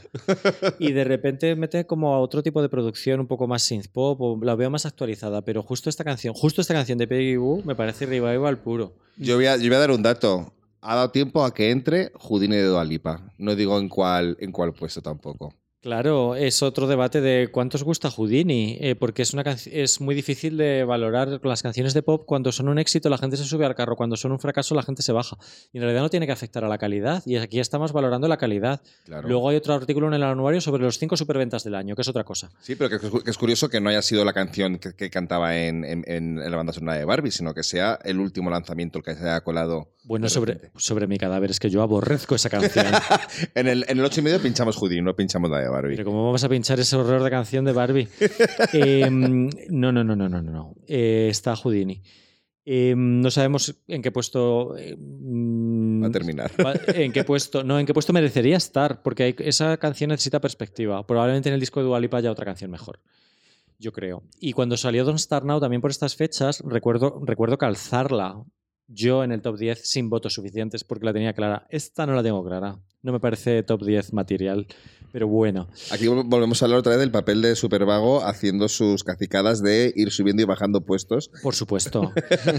Y de repente mete como a otro tipo de producción, un poco más synth pop, o la veo más actualizada. Pero justo esta canción, justo esta canción de Peggy Goo me parece revival puro. Yo voy, a, yo voy a dar un dato. Ha dado tiempo a que entre Houdini de Dualipa. No digo en cuál, en cuál puesto tampoco. Claro, es otro debate de cuántos gusta Houdini, eh, porque es, una es muy difícil de valorar las canciones de pop. Cuando son un éxito, la gente se sube al carro. Cuando son un fracaso, la gente se baja. Y en realidad no tiene que afectar a la calidad. Y aquí estamos valorando la calidad. Claro. Luego hay otro artículo en el anuario sobre los cinco superventas del año, que es otra cosa. Sí, pero que, es cu- que es curioso que no haya sido la canción que, que cantaba en, en- en la banda sonora de Barbie, sino que sea el último lanzamiento el que se haya colado. Bueno, sobre, sobre mi cadáver, es que yo aborrezco esa canción. *laughs* En el, en el 8 y medio pinchamos Houdini, no pinchamos la de Barbie. Pero ¿cómo vamos a pinchar ese horror de canción de Barbie? *laughs* Eh, no, no, no, no, no, no. Eh, está Houdini. Eh, no sabemos en qué puesto. eh, mm, Va a terminar. va- ¿En qué puesto? No, en qué puesto merecería estar, porque hay- esa canción necesita perspectiva. Probablemente en el disco de Dua Lipa haya otra canción mejor. Yo creo. Y cuando salió Don't Star Now, también por estas fechas, recuerdo, recuerdo calzarla yo en el top 10 sin votos suficientes porque la tenía clara. Esta no la tengo clara. No me parece top 10 material, pero bueno. Aquí vol- volvemos a hablar otra vez del papel de Supervago haciendo sus cacicadas de ir subiendo y bajando puestos. Por supuesto.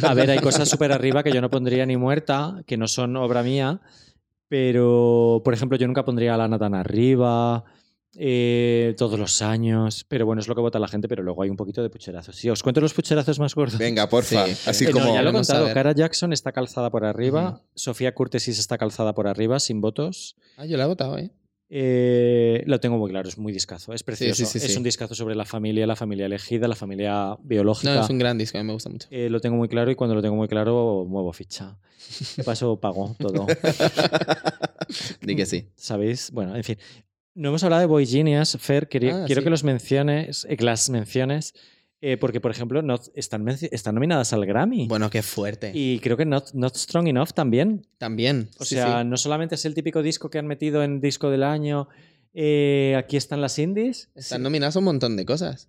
A ver, hay cosas súper arriba que yo no pondría ni muerta, que no son obra mía, pero, por ejemplo, yo nunca pondría a Lana tan arriba, eh, todos los años, pero bueno, es lo que vota la gente, pero luego hay un poquito de pucherazos. Sí, os cuento los pucherazos más gordos. Venga, porfa. Sí, Así Eh, no, como. ya lo he contado. Cara Jackson está calzada por arriba, Sofía Curtesis está calzada por arriba, sin votos. Ah, yo la he votado, ¿eh? Eh, lo tengo muy claro, es muy discazo, es precioso. sí, sí, es sí. un discazo sobre la familia, la familia elegida, la familia biológica. No, es un gran disco, a mí me gusta mucho. Eh, lo tengo muy claro y cuando lo tengo muy claro muevo ficha. De *laughs* paso pago todo. *laughs* Di que sí. ¿Sabéis? Bueno, en fin. No hemos hablado de Boy Genius, Fer. quería- Ah, quiero sí. que los menciones, eh, que las menciones, eh, porque, por ejemplo, not- están, nominadas al Grammy. Bueno, qué fuerte. Y creo que not, Not Strong Enough también. También. O sí, sea, sí. no solamente es el típico disco que han metido en disco del año. eh, aquí están las indies. Están nominadas a un montón de cosas.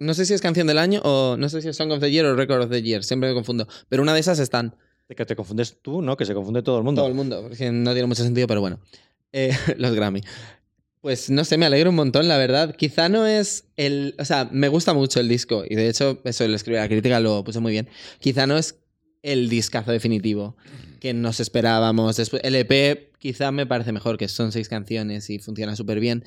No sé si es canción del año o no sé si es Song of the Year o Record of the Year. Siempre me confundo. Pero una de esas están. De que te confundes tú, ¿no? Que se confunde todo el mundo. Todo el mundo. Porque no tiene mucho sentido, pero bueno. Eh, *laughs* los Grammy. Pues no sé, me alegro un montón, la verdad. Quizá no es el. O sea, me gusta mucho el disco. Y de hecho, eso le escribí a la crítica, lo puse muy bien. Quizá no es el discazo definitivo que nos esperábamos. Después, el EP quizá me parece mejor, que son seis canciones y funciona súper bien.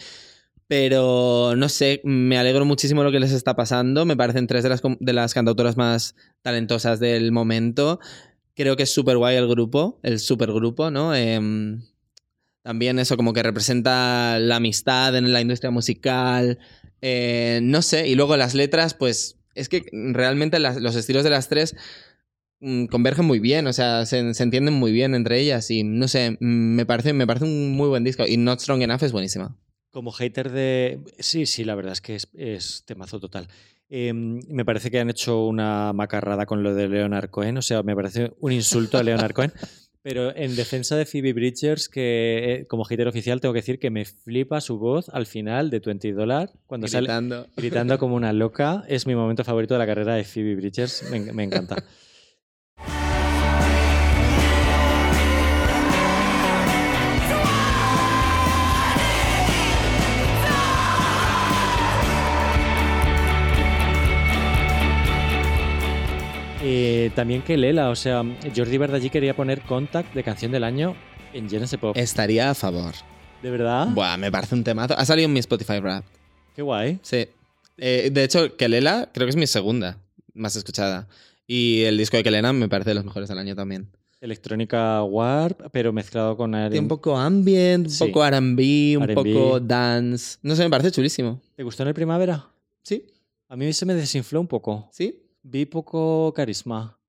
Pero no sé, me alegro muchísimo lo que les está pasando. Me parecen tres de las, de las cantautoras más talentosas del momento. Creo que es súper guay el grupo, el super grupo, ¿no? Em, también eso como que representa la amistad en la industria musical. eh, no sé, y luego las letras, pues es que realmente las- los estilos de las tres mm, convergen muy bien, o sea, se, se entienden muy bien entre ellas y no sé, me parece, me parece un muy buen disco y Not Strong Enough es buenísima. Como hater de. Sí, sí, la verdad es que es, es temazo total. Eh, me parece que han hecho una macarrada con lo de Leonard Cohen, o sea, me parece un insulto a Leonard Cohen. *laughs* Pero en defensa de Phoebe Bridgers, que eh, como hater oficial tengo que decir que me flipa su voz al final de 20 Dollar, cuando sale Gritando. gritando como una loca. Es mi momento favorito de la carrera de Phoebe Bridgers, me, me encanta. *laughs* Eh, también que Lela, o sea, Jordi Verdallí quería poner Contact de canción del año en Genesis Pop. Estaría a favor. ¿De verdad? Buah, me parece un temazo. Ha salido en mi Spotify Rap. Qué guay. Sí. Eh, de hecho, Kelela creo que es mi segunda más escuchada. Y el disco de Kelena me parece de los mejores del año también. Electrónica Warp, pero mezclado con Tiene un poco ambient, un Sí. poco R&B, un poco dance. No sé, me parece chulísimo. ¿Te gustó en el primavera? Sí, A mí se me desinfló un poco. sí. Vi poco carisma.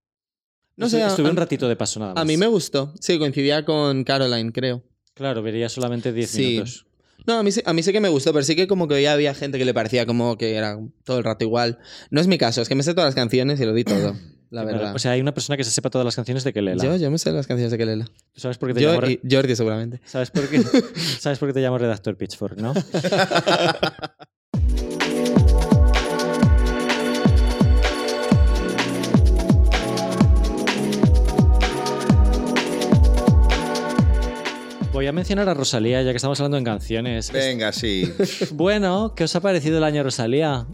No sé, a- estuve un a- ratito de paso nada más. A mí me gustó. Sí, coincidía con Caroline, creo. Claro, vería solamente 10 Sí. minutos. No, a mí, sí, a mí sí que me gustó, pero sí que como que hoy había gente que le parecía como que era todo el rato igual. No es mi caso, es que me sé todas las canciones y lo di todo, *clears throat* la verdad. O sea, hay una persona que se sepa todas las canciones de Kelela. yo, yo me sé las canciones de Kelela. ¿Tú sabes por qué te Yo llamo y Jordi seguramente. ¿Sabes por qué? *laughs* ¿Sabes por qué te llamo redactor Pitchfork, no? *laughs* Voy a mencionar a Rosalía, ya que estamos hablando en canciones. Venga, sí. *laughs* Bueno, ¿qué os ha parecido el año Rosalía?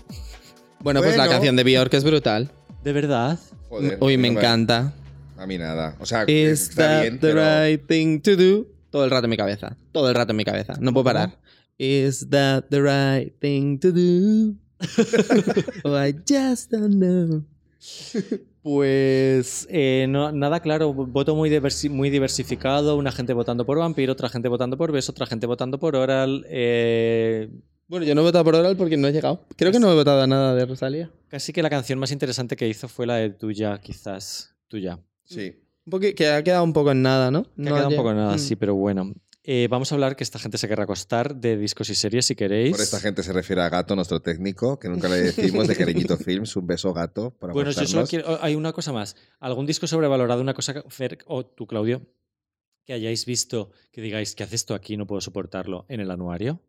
Bueno, pues la canción de Bjork es brutal. ¿De verdad? Joder, Uy, me no encanta. A mí nada. O sea, Is está that bien, the pero... right thing to do? Todo el rato en mi cabeza. Todo el rato en mi cabeza. No puedo parar. Is that the right thing to do? *laughs* oh, I just don't know. *laughs* Pues eh, no, nada claro, voto muy, diversi- muy diversificado, una gente votando por Vampiro, otra gente votando por Beso, otra gente votando por Oral. eh, Bueno, yo no he votado por Oral porque no he llegado. Creo que no he votado a nada de Rosalía. casi que la canción más interesante que hizo fue la de Tuya, quizás. Tuya. Sí. Un que ha quedado un poco en nada, ¿no? Que No ha quedado un poco nada, Mm. sí, pero bueno. Eh, vamos a hablar que esta gente se querrá acostar de discos y series si queréis. Por esta gente se refiere a Gato, nuestro técnico, que nunca le decimos de Cariñito *laughs* Films. Un beso, Gato, para Bueno, yo solo quiero. oh, Hay una cosa más. ¿Algún disco sobrevalorado, una cosa, que- Fer, o tú, Claudio, que hayáis visto que digáis que hace esto aquí, no puedo soportarlo en el anuario?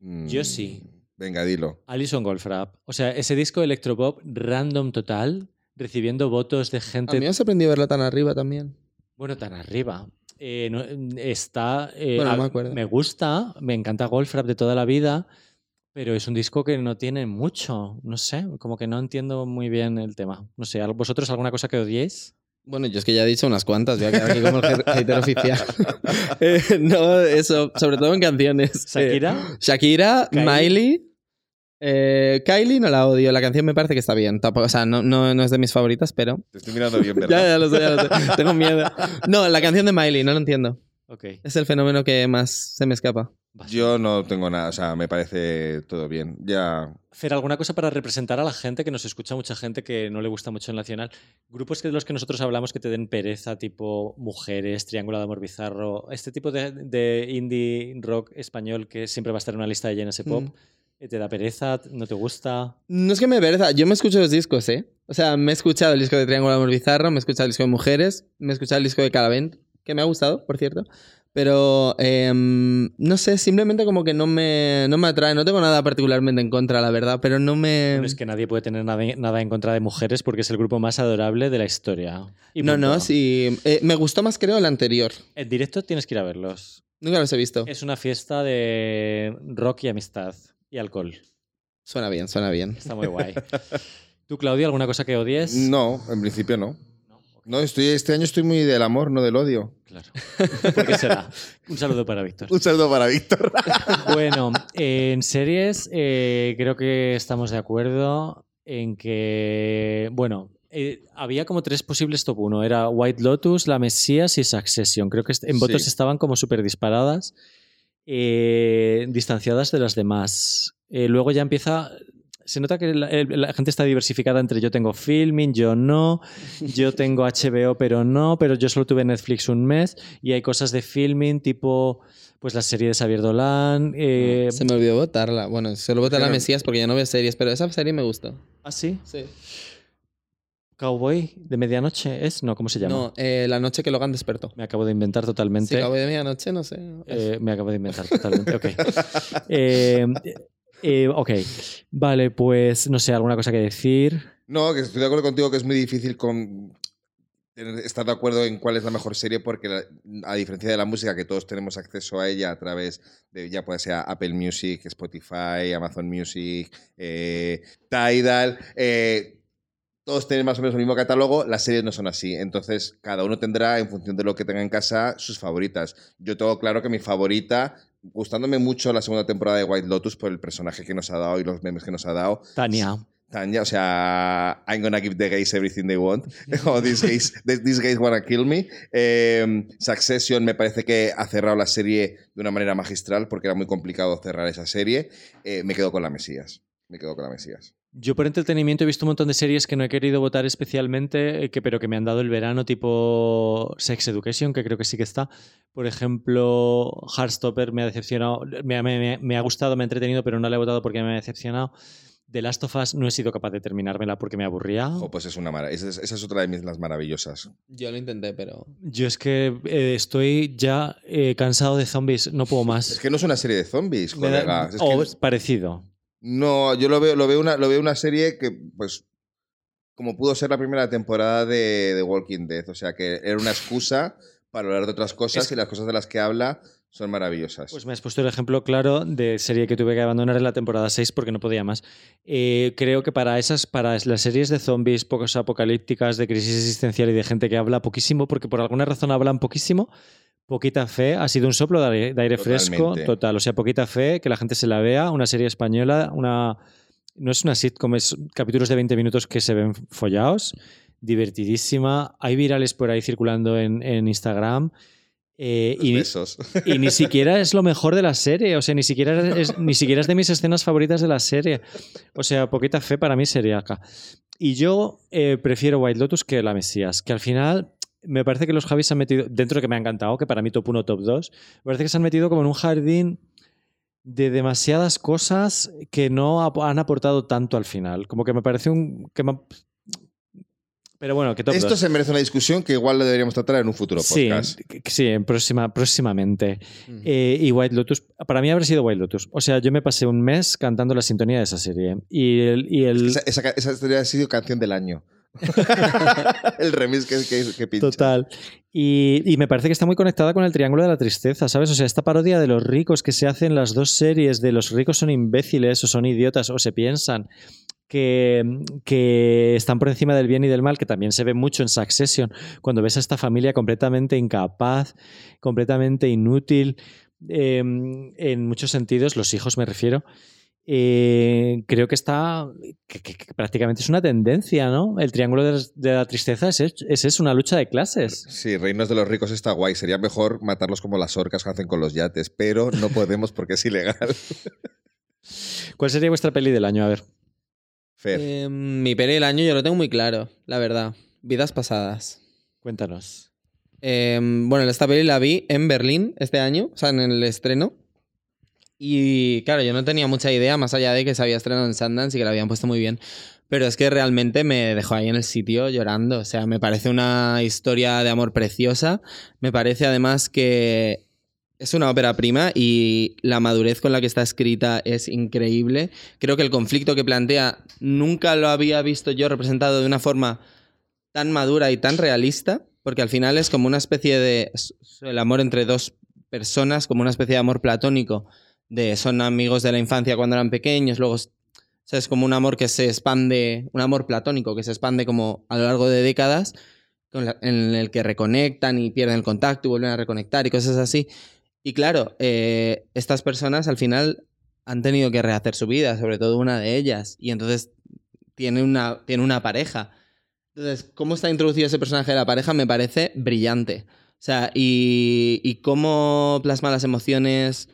Mm, Yo sí. Venga, dilo. Alison Goldfrapp. O sea, ese disco electropop random total, recibiendo votos de A gente. mí me ha sorprendido verla tan arriba también. Bueno, tan arriba. Eh, no- está. eh, Bueno, no a- me acuerdo. me gusta, me encanta Goldfrapp de toda la vida, pero es un disco que no tiene mucho. No sé, como que no entiendo muy bien el tema. No sé, ¿al- ¿vosotros alguna cosa que odiéis? Bueno, yo es que ya he dicho unas cuantas, voy a quedar aquí como el ha- *laughs* hater oficial. *laughs* Eh, no, eso, sobre todo en canciones. Eh, ¿Shakira? Shakira, Kylie. Miley. Eh, Kylie no la odio, la canción me parece que está bien. Tampoco, o sea, no, no, no es de mis favoritas, pero. Te estoy mirando bien, *laughs* Ya, ¿verdad? ya lo sé, ya lo sé. *laughs* Tengo miedo. No, la canción de Miley, no lo entiendo. Ok. Es el fenómeno que más se me escapa. Yo no tengo nada, o sea, me parece todo bien. Ya. Hacer alguna cosa para representar a la gente que nos escucha, mucha gente que no le gusta mucho el nacional. Grupos que de los que nosotros hablamos que te den pereza, tipo Mujeres, Triángulo de Amor Bizarro, este tipo de, de indie rock español que siempre va a estar en una lista de JNS Pop. Mm. Eh, ¿Te da pereza? ¿No te gusta? No es que me pereza, yo me escucho los discos, ¿eh? O sea, me he escuchado el disco de Triángulo Amor Bizarro, me he escuchado el disco de Mujeres, me he escuchado el disco de Calavent, que me ha gustado, por cierto. Pero em, no sé, simplemente como que no me, no me atrae. No tengo nada particularmente en contra, la verdad, pero no me. Bueno, es que nadie puede tener nada, nada en contra de mujeres porque es el grupo más adorable de la historia. Y no, no, sí. Eh, me gustó más, creo, el anterior. En directo tienes que ir a verlos. Nunca los he visto. Es una fiesta de rock y amistad y alcohol. Suena bien, suena bien. Está muy guay. *laughs* ¿Tú, Claudio, alguna cosa que odies? No, en principio no. No, estoy, este año estoy muy del amor, no del odio. Claro. ¿Por qué será? Un saludo para Víctor. Un saludo para Víctor. *laughs* Bueno, en series eh, creo que estamos de acuerdo en que, bueno, eh, había como tres posibles top 1. Era White Lotus, La Mesías y Succession. Creo que en votos Sí. estaban como súper disparadas, eh, distanciadas de las demás. Eh, luego ya empieza... Se nota que la, gente está diversificada entre yo tengo filming, yo no, yo *laughs* tengo HBO pero no, pero yo solo tuve Netflix un mes y hay cosas de filming tipo pues la serie de Xavier Dolan. eh, Se me olvidó votarla. Bueno, solo voté a la Mesías porque ya no veo series, pero esa serie me gustó. ¿Ah, sí? Sí. Cowboy de medianoche es, no, ¿cómo se llama? No, eh, la noche que Logan despertó. Me acabo de inventar totalmente. Sí, acabo de medianoche, no sé. Eh, me acabo de inventar totalmente, ok. *laughs* Eh, eh, ok, vale, pues no sé, alguna cosa que decir. No, que estoy de acuerdo contigo que es muy difícil con estar de acuerdo en cuál es la mejor serie porque la- a diferencia de la música que todos tenemos acceso a ella a través de ya puede ser Apple Music, Spotify, Amazon Music, eh, Tidal, eh, todos tienen más o menos el mismo catálogo, las series no son así. Entonces, cada uno tendrá, en función de lo que tenga en casa, sus favoritas. Yo tengo claro que mi favorita, gustándome mucho la segunda temporada de White Lotus por el personaje que nos ha dado y los memes que nos ha dado, Tania. Tanya, o sea, I'm gonna give the gays everything they want. *laughs* *laughs* o these gays, these gays wanna kill me. Eh, Succession me parece que ha cerrado la serie de una manera magistral porque era muy complicado cerrar esa serie. Eh, me quedo con la Mesías. Me quedo con la Mesías. Yo por entretenimiento he visto un montón de series que no he querido votar especialmente, eh, que, pero que me han dado el verano, tipo Sex Education, que creo que sí que está. Por ejemplo, Heartstopper me ha decepcionado, me, me- me- me ha gustado, me ha entretenido, pero no la he votado porque me ha decepcionado. The Last of Us no he sido capaz de terminármela porque me aburría. Jo, pues es una mara- esa, es, esa es otra de mis las maravillosas. Yo lo intenté, pero. Yo es que eh, estoy ya eh, cansado de zombies, no puedo *laughs* más. Es que no es una serie de zombies, Me da- colega. Es que- o parecido. No, yo lo veo, lo veo una, lo veo una serie que, pues, como pudo ser la primera temporada de, de Walking Dead. O sea, que era una excusa para hablar de otras cosas Es- y las cosas de las que habla son maravillosas. Pues me has puesto el ejemplo claro de serie que tuve que abandonar en la temporada 6 porque no podía más. Eh, creo que para esas, para las series de zombies pocos apocalípticas, de crisis existencial y de gente que habla poquísimo, porque por alguna razón hablan poquísimo, poquita fe, ha sido un soplo de aire, de aire fresco total. O sea, poquita fe, que la gente se la vea, una serie española, una no es una sitcom, es capítulos de 20 minutos que se ven follados, divertidísima. Hay virales por ahí circulando en, en Instagram. Eh, *laughs* y, ni siquiera es lo mejor de la serie, o sea, ni siquiera es, ni siquiera es de mis escenas favoritas de la serie. O sea, poquita fe para mí sería acá. Y yo eh, prefiero White Lotus que La Mesías, que al final me parece que los Javis se han metido, dentro de que me ha encantado, que para mí top 1, top 2, me parece que se han metido como en un jardín de demasiadas cosas que no han aportado tanto al final. Como que me parece un... Que me- pero bueno, que top Esto 2. se merece una discusión que igual lo deberíamos tratar en un futuro Sí, podcast. sí, en próxima, próximamente. Eh, y White Lotus, para mí habrá sido White Lotus. O sea, yo me pasé un mes cantando la sintonía de esa serie. Y el. Y el Esa, esa, esa haber sido canción del año. *laughs* el remix que, que, que pincha. Total. Y, y me parece que está muy conectada con el Triángulo de la Tristeza, ¿sabes? O sea, esta parodia de los ricos que se hacen las dos series de los ricos son imbéciles o son idiotas o se piensan que, que están por encima del bien y del mal, que también se ve mucho en Succession, cuando ves a esta familia completamente incapaz, completamente inútil, eh, en muchos sentidos, los hijos me refiero. eh, creo que está que, que- que prácticamente es una tendencia, ¿no? El triángulo de, de la tristeza es, es, es una lucha de clases. Sí, Reinos de los Ricos está guay. Sería mejor matarlos como las orcas que hacen con los yates, pero no podemos porque es ilegal. *laughs* ¿Cuál sería vuestra peli del año? A ver. Eh, mi peli del año yo lo tengo muy claro, la verdad. Vidas pasadas. Cuéntanos. Eh, bueno, esta peli la vi en Berlín este año, o sea, en el estreno. Y claro, yo no tenía mucha idea, más allá de que se había estrenado en Sundance y que la habían puesto muy bien. Pero es que realmente me dejó ahí en el sitio llorando. O sea, me parece una historia de amor preciosa. Me parece además que es una ópera prima y la madurez con la que está escrita es increíble. Creo que el conflicto que plantea nunca lo había visto yo representado de una forma tan madura y tan realista, porque al final es como una especie de el amor entre dos personas, como una especie de amor platónico, de son amigos de la infancia cuando eran pequeños, luego o sea, es como un amor que se expande, un amor platónico que se expande como a lo largo de décadas, en el que reconectan y pierden el contacto y vuelven a reconectar y cosas así. Y claro, eh, estas personas al final han tenido que rehacer su vida, sobre todo una de ellas, y entonces tiene una, tiene una pareja. Entonces, cómo está introducido ese personaje de la pareja me parece brillante. O sea, y, y cómo plasma las emociones,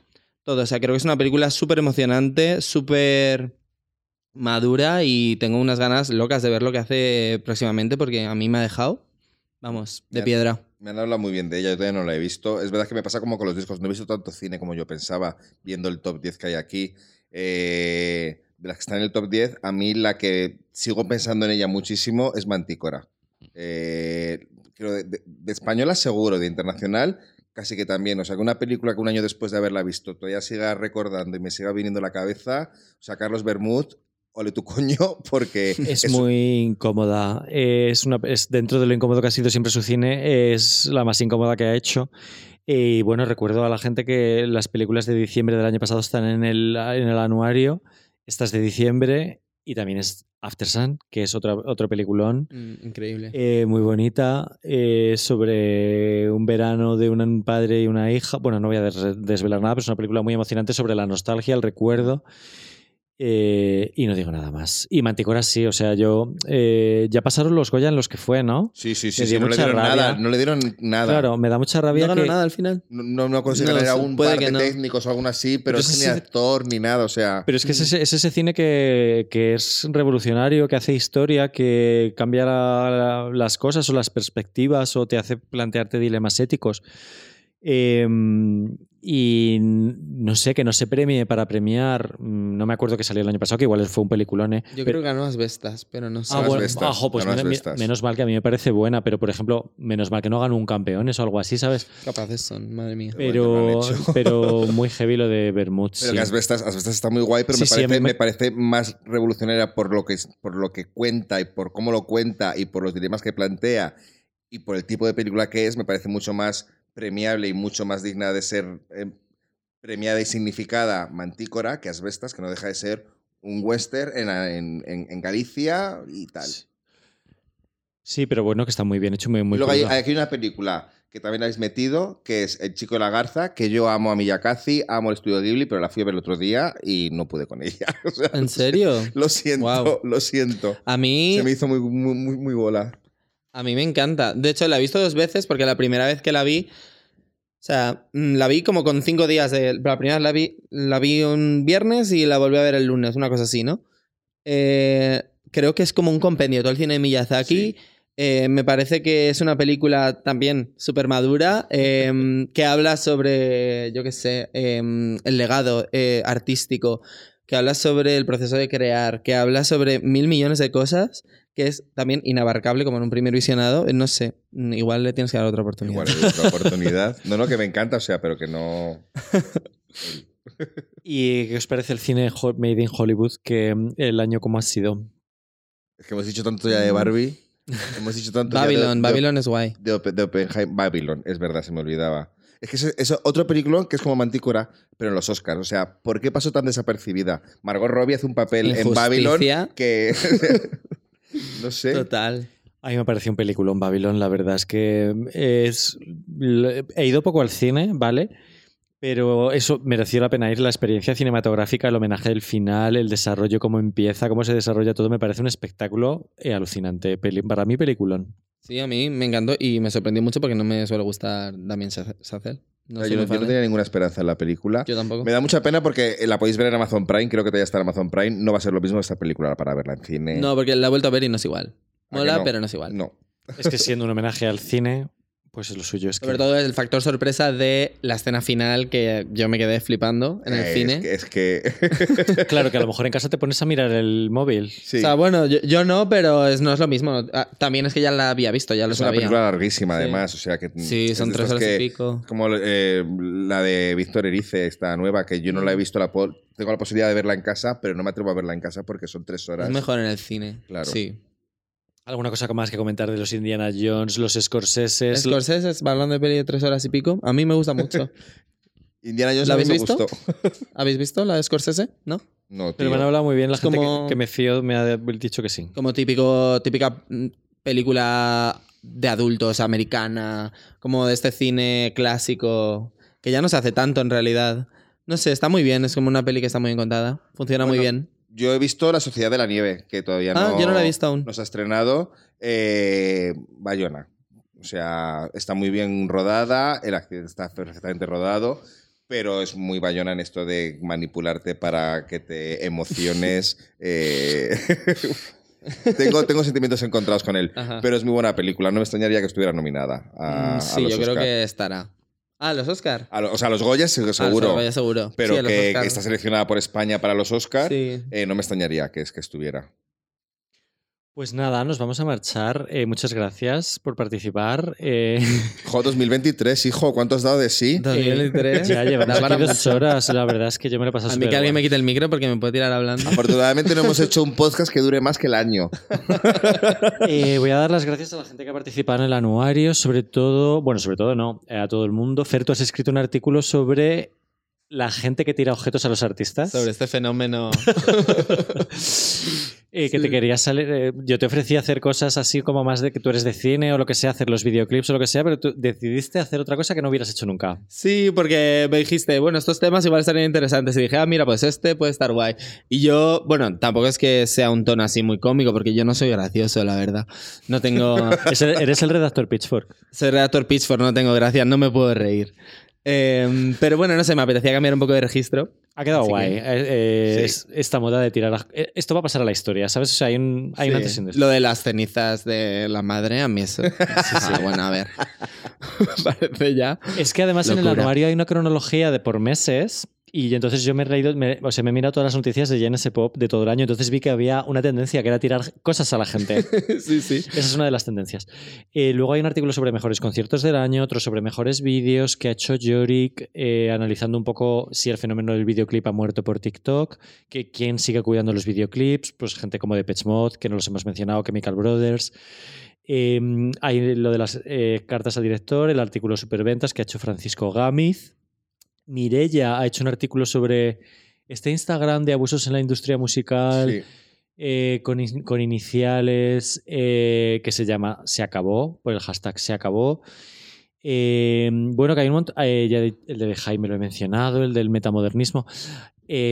todo. O sea, creo que es una película súper emocionante, súper madura y tengo unas ganas locas de ver lo que hace próximamente porque a mí me ha dejado, vamos, de piedra. Me han hablado muy bien de ella, yo todavía no la he visto. Es verdad que me pasa como con los discos, no he visto tanto cine como yo pensaba, viendo el top 10 que hay aquí. Eh, de las que están en el top 10, a mí la que sigo pensando en ella muchísimo es Mantícora. Eh, de- de española seguro, de internacional casi que también. O sea, que una película que un año después de haberla visto todavía siga recordando y me siga viniendo a la cabeza, o sea, Carlos Bermud, ole tu coño, *laughs* porque Es muy incómoda. Es una, es dentro de lo incómodo que ha sido siempre su cine, es la más incómoda que ha hecho. Y bueno, recuerdo a la gente que las películas de diciembre del año pasado están en el, en el anuario. Esta es de diciembre y también es After Sun, que es otra, otro peliculón. Mm, increíble. Eh, muy bonita, eh, sobre un verano de un padre y una hija. Bueno, no voy a des- desvelar nada, pero es una película muy emocionante sobre la nostalgia, el recuerdo. Eh, y no digo nada más. Y Manticora sí, o sea, yo. eh, ya pasaron los Goya en los que fue, ¿no? Sí, sí, sí, sí, no le dieron rabia. nada, no le dieron nada. Claro, me da mucha rabia ¿No ganó que. nada al final? No, no, no consigue No, un par de no. técnicos o algo así, pero Pero es es ni ese- actor ni nada, o sea. Pero es que es ese, es ese cine que, que es revolucionario, que hace historia, que cambia la- la- las cosas o las perspectivas o te hace plantearte dilemas éticos. Eh, y no sé, que no se premie para premiar. mm, No me acuerdo que salió el año pasado, que igual fue un peliculón. ¿eh? Yo Pero- creo que ganó Asbestas, pero no sé. Ah, Las bueno, Bestas, ah, pues menos mal que a mí me parece buena, pero por ejemplo, menos mal que no ganó un campeones o algo así, ¿sabes? Capaces son, madre mía. Pero, *laughs* pero muy heavy lo de Bermud. Pero sí. que Asbestas, Asbestas está muy guay, pero Sí, me, parece, me- me parece más revolucionaria por lo, que, es- por lo que cuenta y por cómo lo cuenta y por los dilemas que plantea y por el tipo de película que es, me parece mucho más premiable y mucho más digna de ser eh, premiada y significada Mantícora que Asbestas, que no deja de ser un western en, en- en- en Galicia y tal. Sí, pero bueno, que está muy bien hecho, muy, muy Luego hay, aquí una película que también habéis metido, que es El chico de la garza, que yo amo a Miyakazi, amo el estudio Ghibli, pero la fui a ver el otro día y no pude con ella. *laughs* O sea, ¿En serio? Lo siento, lo siento. A mí, Se me hizo muy, muy, muy, muy bola. A mí me encanta. De hecho, la he visto dos veces porque la primera vez que la vi, o sea, mm, la vi como con cinco días de... La primera vez la vi, la vi un viernes y la volví a ver el lunes, una cosa así, ¿no? Eh, creo que es como un compendio, todo el cine de Miyazaki. Sí. Eh, me parece que es una película también súper madura, eh, *laughs* que habla sobre, yo qué sé, eh, el legado eh, artístico, que habla sobre el proceso de crear, que habla sobre mil millones de cosas, que es también inabarcable como en un primer visionado. Eh, No sé, mm, igual le tienes que dar otra oportunidad. Igual hay otra oportunidad. No, no, que me encanta, o sea, pero que no. *laughs* ¿Y qué os parece el cine Made in Hollywood? Que mm, el año cómo ha sido. Es que hemos dicho tanto ya de Barbie. *laughs* Hemos dicho tanto ya de- Babylon, de, Babylon es guay. de, Ope- de Oppenheim- Babylon, es verdad, se me olvidaba. Es que es, es otro película que es como Mantícora, pero en los Oscars. O sea, ¿por qué pasó tan desapercibida? Margot Robbie hace un papel en Babylon que. *laughs* no sé. Total. A mí me pareció un peliculón Babylon, la verdad es que es... He ido poco al cine, ¿vale? Pero eso mereció la pena ir, la experiencia cinematográfica, el homenaje del final, el desarrollo, cómo empieza, cómo se desarrolla todo, me parece un espectáculo eh, alucinante. Para mí, peliculón. Sí, a mí me encantó y me sorprendió mucho porque no me suele gustar Damien Chazelle. No yo, no, yo no tenía ninguna esperanza en la película. Yo tampoco. Me da mucha pena porque la podéis ver en Amazon Prime, creo que todavía está en Amazon Prime. No va a ser lo mismo esta película para verla en cine. No, porque la he vuelto a ver y no es igual. ¿A que Mola, no? pero no es igual. No. Es que siendo un homenaje al cine, Pues lo suyo es que. Sobre todo el factor sorpresa de la escena final que yo me quedé flipando en el Eh, cine. Es que. es que- *laughs* Claro, que a lo mejor en casa te pones a mirar el móvil. sí. O sea, bueno, yo, yo no, pero es, no es lo mismo. Ah, También es que ya la había visto, ya lo es una sabía. película larguísima, Sí. además. O sea que. Sí, son tres horas y pico. Como eh, la de Víctor Erice, esta nueva, que yo no la he visto, la tengo la posibilidad de verla en casa, pero no me atrevo a verla en casa porque son tres horas. Es mejor en el cine. Claro. Sí. ¿Alguna cosa más que comentar de los Indiana Jones, los Scorsese? Scorsese es balón de peli de tres horas y pico. A mí me gusta mucho. *laughs* Indiana Jones ¿La habéis me visto? gustó. *laughs* ¿Habéis visto la de Scorsese? ¿No? No, Pero tío. me han hablado muy bien. La Es gente como- que, que me fío me ha dicho que sí. Como típico, típica mm, película de adultos americana, como de este cine clásico, que ya no se hace tanto en realidad. No sé, está muy bien, es como una peli que está muy bien contada. Funciona muy bien. Yo he visto La Sociedad de la Nieve, que todavía Ah, no, yo no la he visto aún. no se ha estrenado. Eh, Bayona. O sea, está muy bien rodada, el accidente está perfectamente rodado, pero es muy Bayona en esto de manipularte para que te emociones. *laughs* eh, *laughs* tengo, tengo sentimientos encontrados con él, Ajá. pero es muy buena película. No me extrañaría que estuviera nominada a, Mm, a sí, los yo creo Oscar. que estará. Ah, los Oscar. A lo- o sea, los Goya sí, seguro, Ah, seguro. pero Sí, a los que, Oscar. que está seleccionada por España para los Oscar, Sí. eh, no me extrañaría que, es que estuviera. Pues nada, nos vamos a marchar. Eh, muchas gracias por participar. Eh, *laughs* Jo, 2023, hijo, ¿cuánto has dado de sí? 2023. ya llevamos aquí dos horas. La verdad es que yo me lo he pasado A mí que alguien me quite el micro porque me puede tirar hablando. Afortunadamente no hemos hecho un podcast que dure más que el año. *laughs* Eh, voy a dar las gracias a la gente que ha participado en el anuario, sobre todo, bueno, sobre todo no, eh, a todo el mundo. Fer, tú has escrito un artículo sobre la gente que tira objetos a los artistas. Sobre este fenómeno. *laughs* Eh, que te querías salir. eh, yo te ofrecí hacer cosas así como más de que tú eres de cine o lo que sea, hacer los videoclips o lo que sea, pero tú decidiste hacer otra cosa que no hubieras hecho nunca. Sí, porque me dijiste, bueno, estos temas igual estarían interesantes. Y dije, ah, mira, pues este puede estar guay. Y yo, bueno, tampoco es que sea un tono así muy cómico, porque yo no soy gracioso, la verdad. No tengo. *laughs* Eres el redactor Pitchfork. soy redactor Pitchfork, no tengo gracia, no me puedo reír. Eh, pero bueno, no sé, me apetecía cambiar un poco de registro. Ha quedado Así guay. que- Eh, eh, Sí. es- esta moda de tirar. a- eh, Esto va a pasar a la historia, ¿sabes? O sea, hay un, hay un Sí. antes y un después. Lo de las cenizas de la madre, a mí eso. *laughs* Ah, bueno, a ver. *laughs* Parece ya. Es que además en el anuario hay una cronología de por meses y entonces yo me he reído, me- o sea, me he mirado todas las noticias de JNS Pop de todo el año, entonces vi que había una tendencia que era tirar cosas a la gente. *laughs* sí, sí. Esa es una de las tendencias. Eh, luego hay un artículo sobre mejores conciertos del año, otro sobre mejores vídeos que ha hecho Yorick, eh, analizando un poco si el fenómeno del videoclip ha muerto por TikTok, que quién sigue cuidando los videoclips, pues gente como Depeche Mode, que no los hemos mencionado, Chemical Brothers. Eh, hay lo de las cartas al director, el artículo Superventas que ha hecho Francisco Gámiz. Mirella ha hecho un artículo sobre este Instagram de abusos en la industria musical Sí. eh, con, con iniciales eh, que se llama Se acabó, por el hashtag Se acabó. Eh, bueno, que hay un montón. el de Jaime lo he mencionado, el del metamodernismo.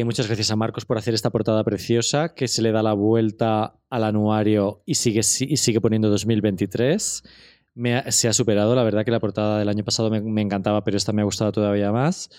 Muchas gracias a Marcos por hacer esta portada preciosa que se le da la vuelta al anuario y sigue, si- y sigue poniendo 2023. Me ha- se ha superado, la verdad que la portada del año pasado me, me encantaba, pero esta me ha gustado todavía más.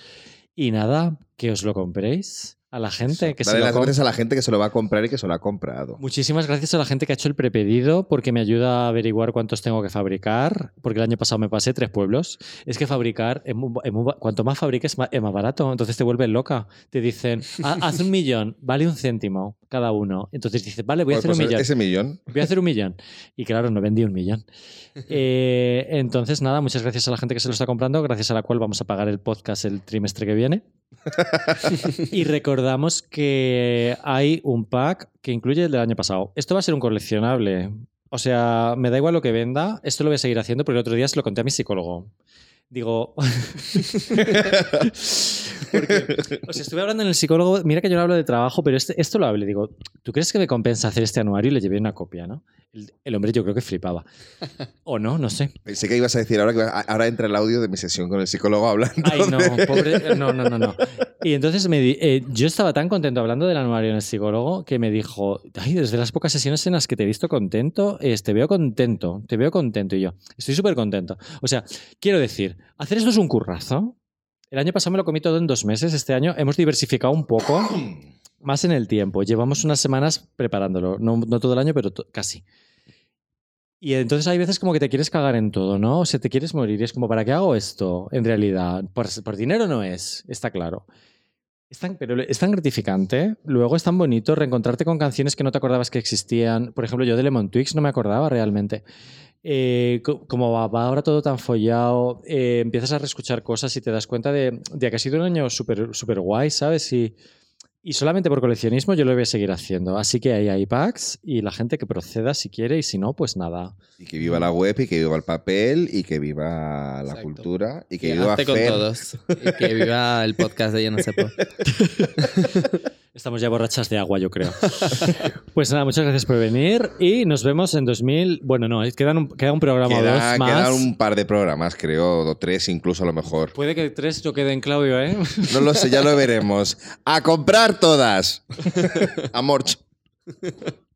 Y nada, que os lo compréis a la gente. Que se Dale lo las gracias a la gente que se lo va a comprar y que se lo ha comprado. Muchísimas gracias a la gente que ha hecho el prepedido porque me ayuda a averiguar cuántos tengo que fabricar. Porque el año pasado me pasé tres pueblos. Es que fabricar, es muy- es muy ba- cuanto más fabriques, es más barato. Entonces te vuelves loca. Te dicen, "Ha- *laughs* haz un millón, vale un céntimo cada uno. Entonces dices, vale, voy a Pues- hacer un pues millón. Ese millón. Voy a hacer un millón. Y claro, no vendí un millón. *laughs* Eh, entonces, nada, muchas gracias a la gente que se lo está comprando, gracias a la cual vamos a pagar el podcast el trimestre que viene. *laughs* y recordamos que hay un pack que incluye el del año pasado. Esto va a ser un coleccionable. O sea, me da igual lo que venda, esto lo voy a seguir haciendo porque el otro día se lo conté a mi psicólogo. Digo. *laughs* Porque, o sea, estuve hablando en el psicólogo. Mira que yo no hablo de trabajo, pero este- esto lo hablé. Digo, ¿tú crees que me compensa hacer este anuario? Y le llevé una copia, ¿no? El, el hombre yo creo que flipaba. O no, no sé. Pensé que ibas a decir ahora que ahora entra el audio de mi sesión con el psicólogo hablando. Ay, no, de- pobre. No, no, no, no. Y entonces me di- eh, yo estaba tan contento hablando del anuario en el psicólogo que me dijo, ay, desde las pocas sesiones en las que te he visto contento, eh, te veo contento, te veo contento. Y yo, estoy súper contento. O sea, quiero decir, hacer esto es un currazo. El año pasado me lo comí todo en dos meses. Este año hemos diversificado un poco *clears throat* más en el tiempo. Llevamos unas semanas preparándolo. No, no todo el año, pero casi. Y entonces hay veces como que te quieres cagar en todo, ¿no? O sea, te quieres morir. Y es como, ¿para qué hago esto? En realidad, por, por dinero no es, está claro. Es tan- pero es tan gratificante. Luego es tan bonito reencontrarte con canciones que no te acordabas que existían. Por ejemplo, yo de Lemon Twigs no me acordaba realmente. Eh, co- como va, va ahora todo tan follado, eh, empiezas a reescuchar cosas y te das cuenta de, de que ha sido un año súper súper guay, ¿sabes? Y, y solamente por coleccionismo yo lo voy a seguir haciendo. Así que ahí hay packs y la gente que proceda si quiere y si no, pues nada. Y que viva la web, y que viva el papel, y que viva la Exacto. cultura, y que Y viva con todos. Y que viva el podcast de Yo no sé por. *laughs* *laughs* Estamos ya borrachas de agua, yo creo. *laughs* pues nada, muchas gracias por venir y nos vemos en 2000. Bueno, no, quedan un, queda un programa o Queda- dos más. Quedan un par de programas, creo, o tres incluso a lo mejor. Puede que tres yo quede en Claudio, ¿eh? *laughs* No lo sé, ya lo veremos. ¡A comprar todas! *laughs* Amor.